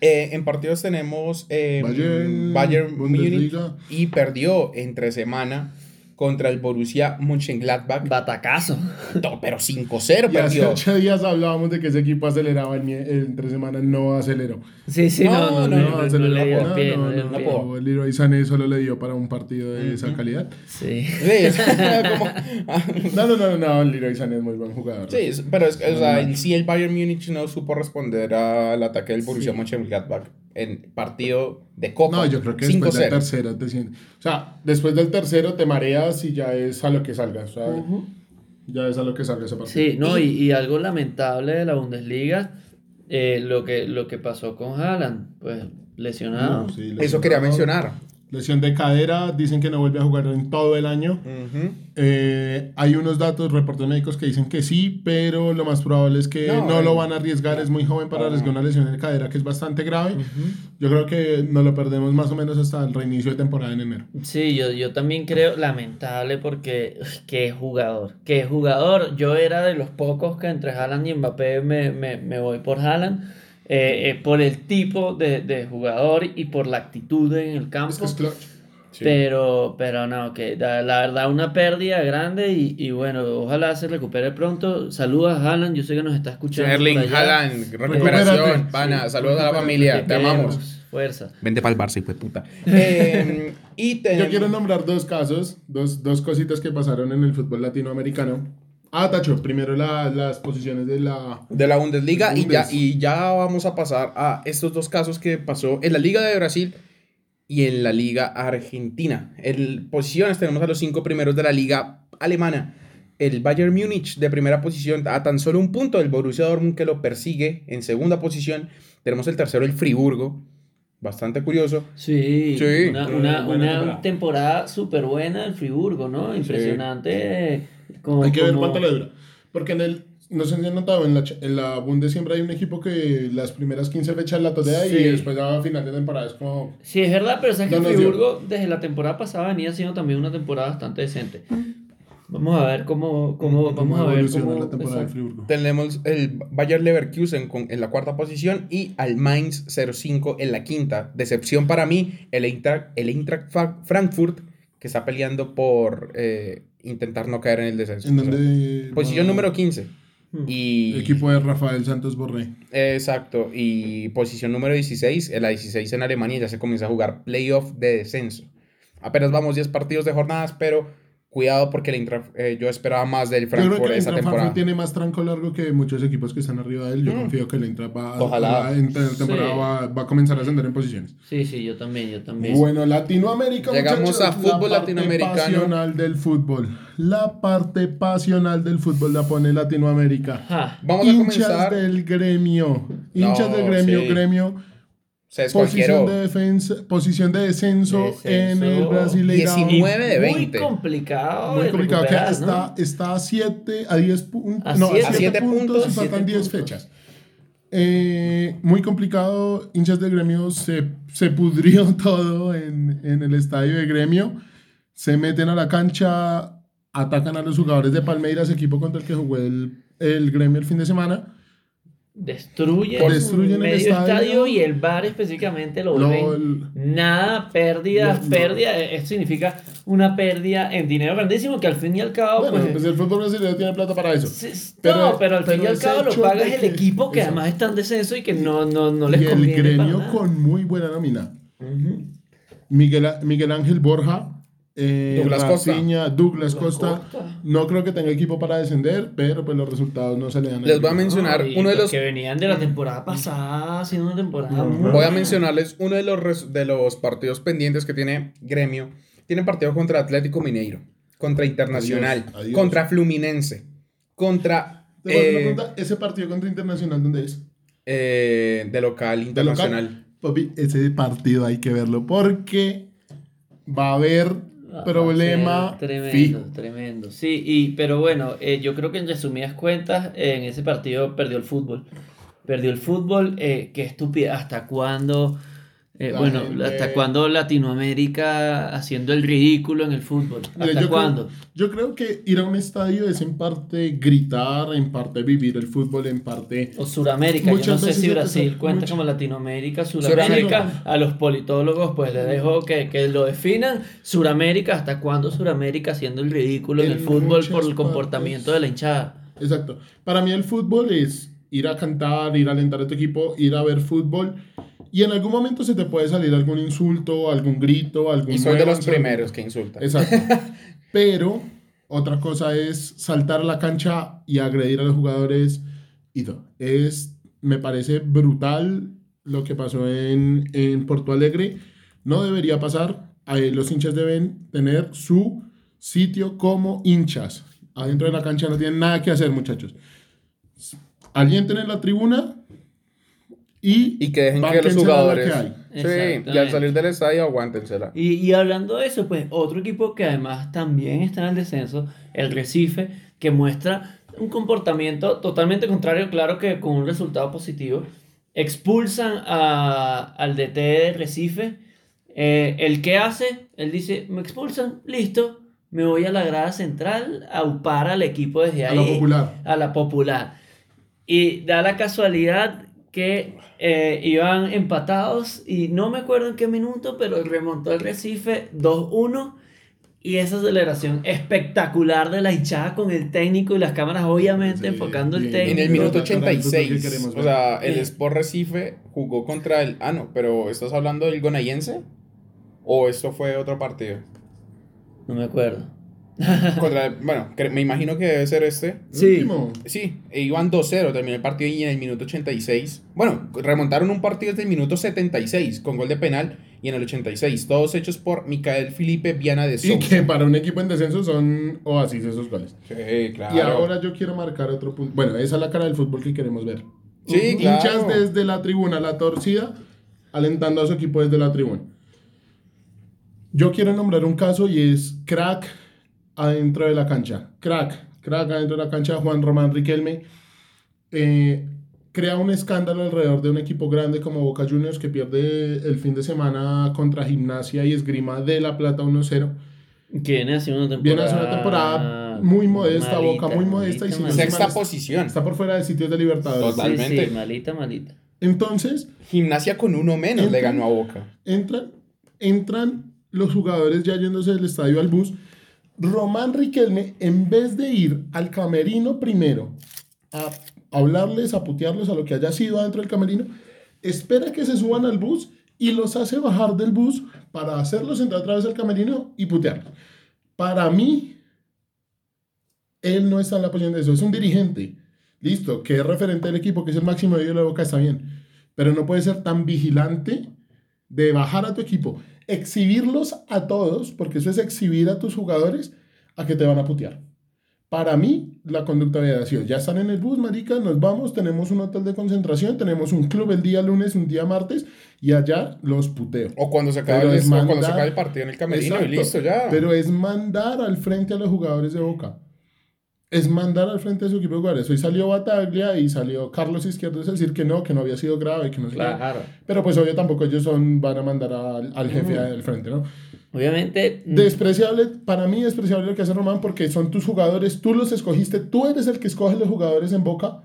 Eh, en partidos tenemos eh, Bayern, Bayern Bundesliga. y perdió entre semana contra el Borussia Mönchengladbach. Batacazo. No, pero 5-0 Y hace perdió. ocho días hablábamos de que ese equipo aceleraba el entre semana, no aceleró. Sí, sí, No, no, no, no, no, no, no, aceleró, le dio no, pie, no, no no, no, el Leroy Sané solo le dio para un partido de esa calidad. Sí. Sí, como- No, no, no, no, el Leroy Sané es muy buen jugador. Sí, pero es, o sea, en sí el Bayern Múnich no supo responder al ataque del Borussia Sí. Mönchengladbach en partido de Copa. No, yo creo que después del 5-0. tercero te sientes. O sea, después del tercero te mareas y ya es a lo que salga. O sea, ya es a lo que salga ese partido. Sí, no, y, y algo lamentable de la Bundesliga, eh, lo, que, lo que pasó con Haaland, pues lesionado. No, sí, Eso quería lesionado. mencionar. Lesión de cadera, dicen que no vuelve a jugar en todo el año. Ujú. Eh, hay unos datos, reportes médicos que dicen que sí, pero lo más probable es que No, no, lo van a arriesgar. Es muy joven para no. arriesgar una lesión de cadera que es bastante grave. Yo creo que nos lo perdemos más o menos hasta el reinicio de temporada en enero. Sí, yo, yo también creo lamentable porque qué jugador, qué jugador. Yo era de los pocos que entre Haaland y Mbappé me, me, me voy por Haaland. Eh, eh, por el tipo de, de jugador y por la actitud en el campo. Es que es clutch. Sí. Pero, pero no, que da- la verdad una pérdida grande y, y bueno, ojalá se recupere pronto. Saludos a Haaland, yo sé que nos está escuchando. Erling. Haaland, recuperación, Recupérate. pana, Sí, saludos a la familia, te queremos, amamos. Fuerza. Vente para el Barça, de puta. Eh, y Yo quiero nombrar dos casos, dos, dos cositas que pasaron en el fútbol latinoamericano. Ah, Tacho, primero la- las posiciones de la... de la Bundesliga y ya, Bundes. y ya vamos a pasar a estos dos casos que pasó en la Liga de Brasil y en la Liga Argentina. En posiciones tenemos a los cinco primeros de la Liga Alemana. El Bayern Múnich de primera posición a tan solo un punto del Borussia Dortmund que lo persigue en segunda posición. Tenemos el tercero, el Friburgo. Bastante curioso. Sí, Sí. una, una, una temporada. súper buena del Friburgo, ¿no? Impresionante. Como, Hay que ver como- cuánto le dura. Porque en el... No sé si han notado, en la, en la Bundes siempre hay un equipo que las primeras 15 fechas la totea Sí. y después a final de temporada es como... Sí, es verdad, pero sabes que. Friburgo desde la temporada pasada venía siendo también una temporada bastante decente. Vamos a ver cómo, cómo vamos a ver evoluciona cómo la temporada exacto. Friburgo. Tenemos el Bayer Leverkusen con- en la cuarta posición y al Mainz 05 en la quinta. Decepción para mí, el Eintracht, el Eintracht Frankfurt, que está peleando por eh, intentar no caer en el descenso. En O sea, donde... posición va- número 15. Hmm. Y, Equipo de Rafael Santos Borré. Exacto. Y posición número 16, en la 16 en Alemania ya se comienza a jugar playoff de descenso. Apenas vamos 10 partidos de jornadas, pero cuidado porque el eh, yo esperaba más del Yo creo Frankfurt que el esta temporada. Frankfurt tiene más tranco largo que muchos equipos que están arriba de él. Yo confío que el Eintracht va, Ojalá. en la temporada Sí. va, va a comenzar a ascender en posiciones. Sí, sí, yo también, yo también. Bueno, Latinoamérica. Llegamos muchachos, a fútbol la parte latinoamericano. pasional del fútbol. La parte pasional del fútbol la pone Latinoamérica. Ajá. Vamos a Hinchas comenzar. del gremio. Hinchas No, del gremio, sí. gremio. Se Posición de, defensa, posición de descenso, Descenso. en el Brasileirao. 19 de Muy 20. complicado. Muy complicado. que está, ¿no? está a 7, a 10 puntos. A No, siete. a A 7 siete puntos, puntos. y faltan siete 10 puntos. fechas. Eh, muy complicado. Hinchas de gremio se, se pudrió todo en, en el estadio de gremio. Se meten a la cancha, atacan a los jugadores de Palmeiras, equipo contra el que jugó el, el gremio el fin de semana. Destruyen, Destruyen el medio estadio. estadio. y el bar específicamente lo vuelven nada, pérdidas, Lo- pérdida. Esto significa una pérdida en dinero grandísimo que al fin y al cabo, Bueno, pues, pues el fútbol brasileño tiene plata para eso. Sí, Pero- no, pero al fin y al cabo lo pagas el equipo que eso. además está en descenso y que no, no, no les y el conviene para gremio con muy buena nómina. Miguel Ángel Borja, eh, Douglas Costa. Douglas, Douglas Costa. Costa. No creo que tenga equipo para descender, pero pues los resultados no se le dan. Les voy a mencionar uno de los que venían de la temporada pasada haciendo una temporada muy Voy a mencionarles uno de los, res- de los partidos pendientes que tiene Gremio. Tiene partido contra Atlético Mineiro, contra Internacional, Adiós, adiós. contra Fluminense, contra Te eh, pregunta, ¿Ese partido contra Internacional dónde es? eh, de local ¿De local? internacional. Papi, ese partido hay que verlo porque va a haber problema ser Tremendo, fijo. tremendo. Sí, y, pero bueno, eh, yo creo que en resumidas cuentas, eh, en ese partido perdió el fútbol. Perdió el fútbol, eh, qué estúpido. ¿Hasta cuándo? Eh, La bueno, gente- ¿hasta cuándo Latinoamérica haciendo el ridículo en el fútbol? Mira, ¿Hasta yo, cuándo? Creo, yo creo que ir a un estadio es en parte gritar, en parte vivir el fútbol, en parte... O Suramérica, yo no sé si Brasil cuenta como Latinoamérica, Suramérica. A los politólogos pues les dejo que, que lo definan. Suramérica, ¿hasta cuándo Suramérica haciendo el ridículo en, En el fútbol por el partes. comportamiento de la hinchada? Exacto. Para mí el fútbol es ir a cantar, ir a alentar a tu equipo, ir a ver fútbol. Y en algún momento se te puede salir algún insulto, algún grito, algún... Y soy de los primeros que insultan. Exacto. Pero otra cosa es saltar a la cancha y agredir a los jugadores. Y todo. Es, me parece brutal lo que pasó en, en Porto Alegre. No debería pasar. Ahí los hinchas deben tener su sitio como hinchas. Adentro de la cancha no tienen nada que hacer, muchachos. Alienten en la tribuna y, Y que dejen que los la jugadores. que. Sí, y al salir del estadio, aguántensela. Y, y hablando de eso, pues otro equipo que además también está en el descenso, el Recife, que muestra un comportamiento totalmente contrario, claro que con un resultado positivo. Expulsan a- al DT de Recife. Eh, ¿El que hace? Él dice, me expulsan, listo, me voy a la grada central a upar al equipo desde A ahí. lo popular. A la popular. Y da la casualidad que eh, iban empatados y no me acuerdo en qué minuto, pero remontó el Recife 2-1 y esa aceleración espectacular de la hinchada con el técnico y las cámaras obviamente Sí, enfocando el técnico. En el minuto Para el fútbol que 86. queremos O sea, el. Sport Recife jugó contra el. Ah, no, pero ¿estás hablando del Gonayense? ¿O esto fue otro partido? No me acuerdo. Contra, bueno, me imagino que debe ser este. Sí. último. Sí, e iban 2-0, terminó el partido y en el minuto 86. Bueno, remontaron un partido desde el minuto 76 con gol de penal y en el 86. Todos hechos por Micael Felipe Viana de Y Sousa. que para un equipo en descenso son oasis esos goles. Sí, claro. Y ahora yo quiero marcar otro punto. Bueno, esa es la cara del fútbol que queremos ver. Sí, Hinchas claro. desde la tribuna, la torcida, alentando a su equipo desde la tribuna. Yo quiero nombrar un caso y es crack adentro de la cancha. Crack, crack adentro de la cancha, Juan Román Riquelme. Eh, crea un escándalo alrededor de un equipo grande como Boca Juniors que pierde el fin de semana contra Gimnasia y Esgrima de La Plata 1-0. Que viene haciendo una temporada. Viene a hacer una temporada muy modesta, Boca muy modesta y malita. se- Sexta posición. Está por fuera de sitios de Libertadores. Total. Totalmente. Sí, sí, malita, malita. Entonces, Gimnasia con uno menos le ganó a Boca. entran, entran los jugadores ya yéndose del estadio al bus. Román Riquelme, en vez de ir al camerino primero a hablarles, a putearlos a lo que haya sido adentro del camerino, espera que se suban al bus y los hace bajar del bus para hacerlos entrar otra vez al camerino y putearlos. Para mí, él no está en la posición de eso, es un dirigente. Listo, que es referente del equipo, que es el máximo de la boca, está bien. Pero no puede ser tan vigilante de bajar a tu equipo, exhibirlos a todos, porque eso es exhibir a tus jugadores a que te van a putear. Para mí, la conducta había sido, ya están en el bus, marica, nos vamos, tenemos un hotel de concentración, tenemos un club el día lunes, un día martes, y allá los puteo. O cuando se acaba, el, o cuando se mandar- acaba el partido en el camerino Exacto. y listo ya. Pero es mandar al frente a los jugadores de Boca. Es mandar al frente de su equipo de jugadores. Hoy salió Bataglia y salió Carlos Izquierdo a decir que no, que no había sido grave, que no. Claro. Pero pues obvio tampoco ellos son, van a mandar al, al jefe del frente, ¿no? Obviamente. mm, Despreciable, para mí despreciable lo que hace Román porque son tus jugadores, tú los escogiste, tú eres el que escoge los jugadores en Boca,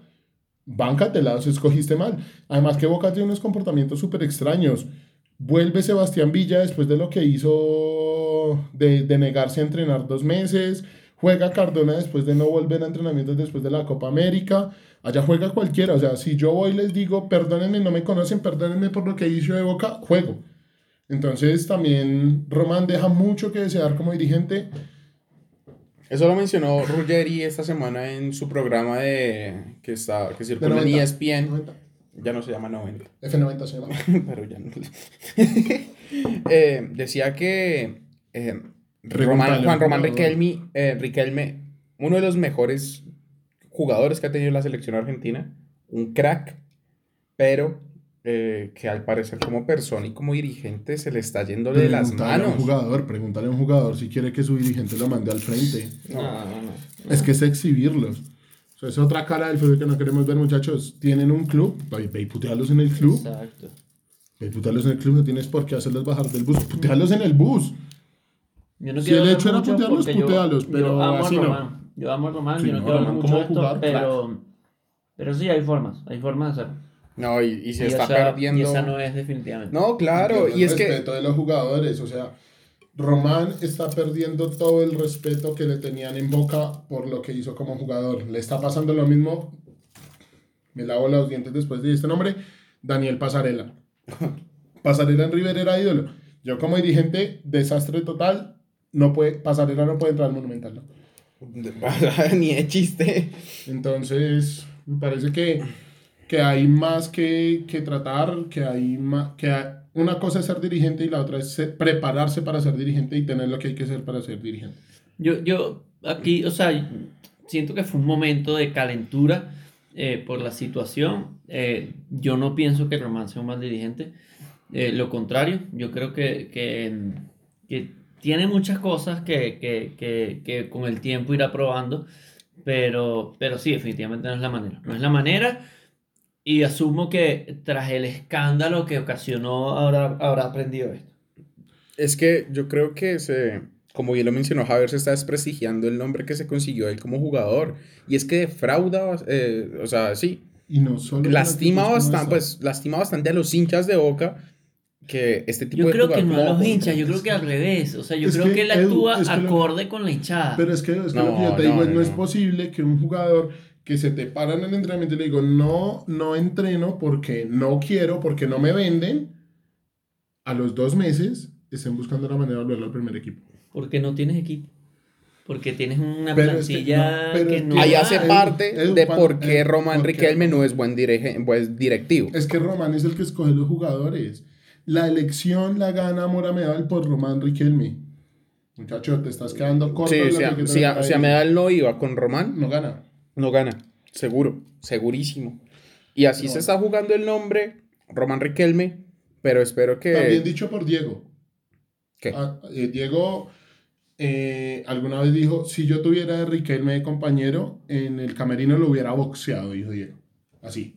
báncatela, los escogiste mal. Además que Boca tiene unos comportamientos súper extraños. Vuelve Sebastián Villa después de lo que hizo de, de negarse a entrenar dos meses. Juega Cardona después de no volver a entrenamientos después de la Copa América. Allá juega cualquiera. O sea, si yo voy y les digo, perdónenme, no me conocen, perdónenme por lo que hizo de Boca, juego. Entonces también Román deja mucho que desear como dirigente. Eso lo mencionó Ruggeri esta semana en su programa de que está que circula en 90. ESPN. 90. Ya no se llama 90, F90 se llama. pero ya no. Eh, decía que eh, Román- Juan Román. Riquelme, eh, Riquelme, uno de los mejores jugadores que ha tenido la selección argentina, un crack, pero eh, que al parecer como persona y como dirigente se le está yendo de las Pregúntale a un manos. jugador, pregúntale a un jugador si quiere que su dirigente lo mande al frente. No, no, no. Es que es exhibirlos. O sea, es otra cara del fútbol que no queremos ver, muchachos. Tienen un club, ve ve y putealos en el club. Exacto. Pues putearlos en el club, no tienes por qué hacerlos bajar del bus. Putearlos en el bus. Yo no Si quiero el hecho era mucho putearlos, porque yo- pero amo a así no. Román. Yo amo a Román, Sí, yo no no, quiero hablar Román mucho como de esto, jugador, pero, pero sí hay formas, hay formas de hacerlo. No, y, y se Y está esa- perdiendo. Y esa no es definitivamente. No, claro, y el es que. respeto de los jugadores, o sea, Román está perdiendo todo el respeto que le tenían en Boca por lo que hizo como jugador. Le está pasando lo mismo. Me lavo los dientes después de este nombre, Daniel Pasarela. Pasarela en River era ídolo. Yo como dirigente, desastre total. No puede, Pasarela no puede entrar al Monumental. ¿no? Ni de chiste. Entonces, me parece que, que hay más que, que tratar, que hay más, que hay- una cosa es ser dirigente y la otra es ser- prepararse para ser dirigente y tener lo que hay que hacer para ser dirigente. Yo, yo aquí, o sea, siento que fue un momento de calentura eh, por la situación. Eh, yo no pienso que Román sea un mal dirigente. Eh, lo contrario, yo creo que, que, que tiene muchas cosas que, que, que, que con el tiempo irá probando, pero, pero sí, definitivamente no es la manera. No es la manera. Y asumo que tras el escándalo que ocasionó habrá, habrá aprendido esto. Es que yo creo que se, como bien lo mencionó Javier, se está desprestigiando el nombre que se consiguió él como jugador. Y es que defrauda, eh, o sea, sí, Y no solo... lastima bastante, pues, lastima bastante a los hinchas de Boca que este tipo Yo de creo que no a los hinchas, yo creo que al revés. O sea, yo creo que, que, él actúa es que lo- acorde con la hinchada. Pero es que, es que No, lo que yo te no, digo es, no, no es posible que un jugador que se te para en el entrenamiento y le digo, no, no entreno porque no quiero, porque no me venden, a los dos meses estén buscando la manera de volverlo al primer equipo. Porque no tienes equipo. Porque tienes una Pero es que plantilla no, que no. Ahí hace parte Edu, de cuando- por qué Román Riquelme no es buen, dirige, buen directivo. Es que Román es el que escoge los jugadores. La elección la gana Mora Medal por Román Riquelme. Muchacho, te estás quedando corto. Sí, si, a, si, a, si a. Medal no iba con Román, No gana. no gana. Seguro, segurísimo. Y así se está jugando el nombre, Román Riquelme, pero espero que... También dicho por Diego. ¿Qué? Ah, eh, Diego eh, alguna vez dijo, si yo tuviera a Riquelme de compañero, en el camerino lo hubiera boxeado, dijo Diego. Así.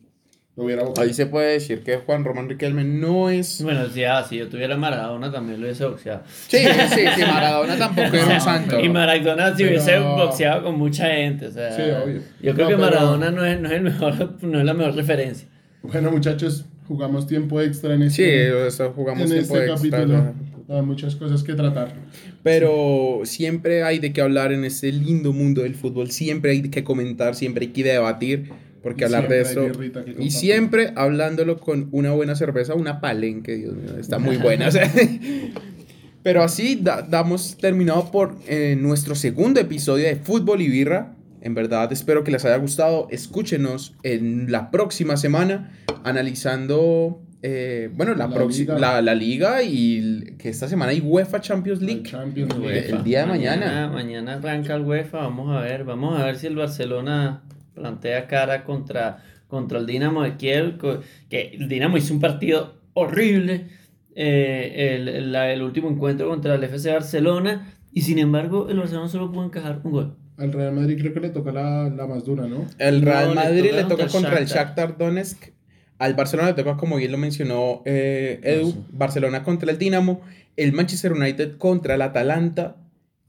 Lo hubiera boxeado. Ahí se puede decir que Juan Román Riquelme no es... Bueno, si, ah, si yo tuviera Maradona también lo hubiese boxeado. Sí, sí, sí, Maradona tampoco era un santo. Y Maradona si Pero- hubiese boxeado con mucha gente. O sea, Sí, obvio. Yo creo No, que pero- Maradona no es, no es el mejor, no es la mejor referencia. Bueno, muchachos, jugamos tiempo extra en Sí, este, eso jugamos en tiempo este extra. capítulo. Hay muchas cosas que tratar. Pero siempre hay de qué hablar en este lindo mundo del fútbol. Siempre hay que comentar, siempre hay que debatir. Porque Y hablar de eso. Y siempre hablándolo con una buena cerveza, una palenque, Dios mío, está muy buena. o sea. Pero así da- damos terminado por eh, nuestro segundo episodio de Fútbol y Birra. En verdad espero que les haya gustado. Escúchenos en la próxima semana analizando, eh, bueno, la, La liga. la, la liga y el- que esta semana hay UEFA Champions El League. Champions El League. día de mañana. Mañana arranca el UEFA, vamos a ver, vamos a ver si el Barcelona plantea cara contra, contra el Dinamo de Kiev, co- que el Dinamo hizo un partido horrible, eh, el, el- la- el último encuentro contra el FC Barcelona, y sin embargo el Barcelona solo pudo encajar un gol. Al Real Madrid creo que le toca la, la más dura, ¿no? El No, Real le Madrid toca le toca contra contra el Shakhtar. Donetsk. Al Barcelona le toca, como bien lo mencionó eh, Edu, Ah, sí. Barcelona contra el Dinamo, el Manchester United contra el Atalanta,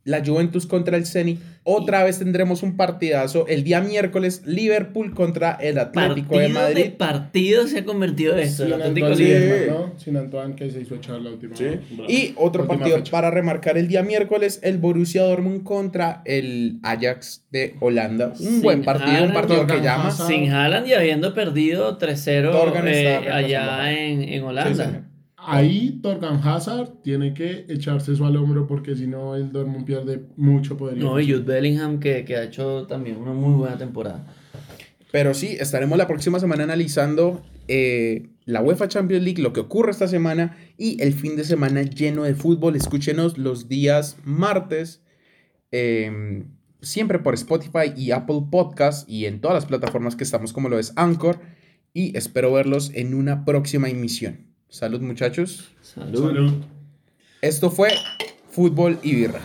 la Juventus contra el Zenit. Otra vez tendremos un partidazo el día miércoles, Liverpool contra el Atlético Partido de Madrid. partido se ha convertido esto, el Sin Atlético Antoine de Madrid. Griezmann, ¿no? Sin Antoine que se hizo echar la última. Bravo. Y otro Última partido fecha. para remarcar el día miércoles, el Borussia Dortmund contra el Ajax de Holanda. Un Sin buen partido, un partido que llama. Sin Haaland y habiendo perdido 3-0 Torgan eh, allá en, en Sí, Holanda. Ahí Torgan Hazard tiene que echarse eso al hombro porque si no el Dortmund pierde mucho poder. No, y Jude Bellingham que, que ha hecho también una muy buena temporada. Pero sí, estaremos la próxima semana analizando eh, la UEFA Champions League, lo que ocurre esta semana y el fin de semana lleno de fútbol. Escúchenos los días martes, eh, siempre por Spotify y Apple Podcast y en todas las plataformas que estamos, como lo es Anchor. Y espero verlos en una próxima emisión. Salud, muchachos. Salud. Salud. Esto fue Fútbol y Birra.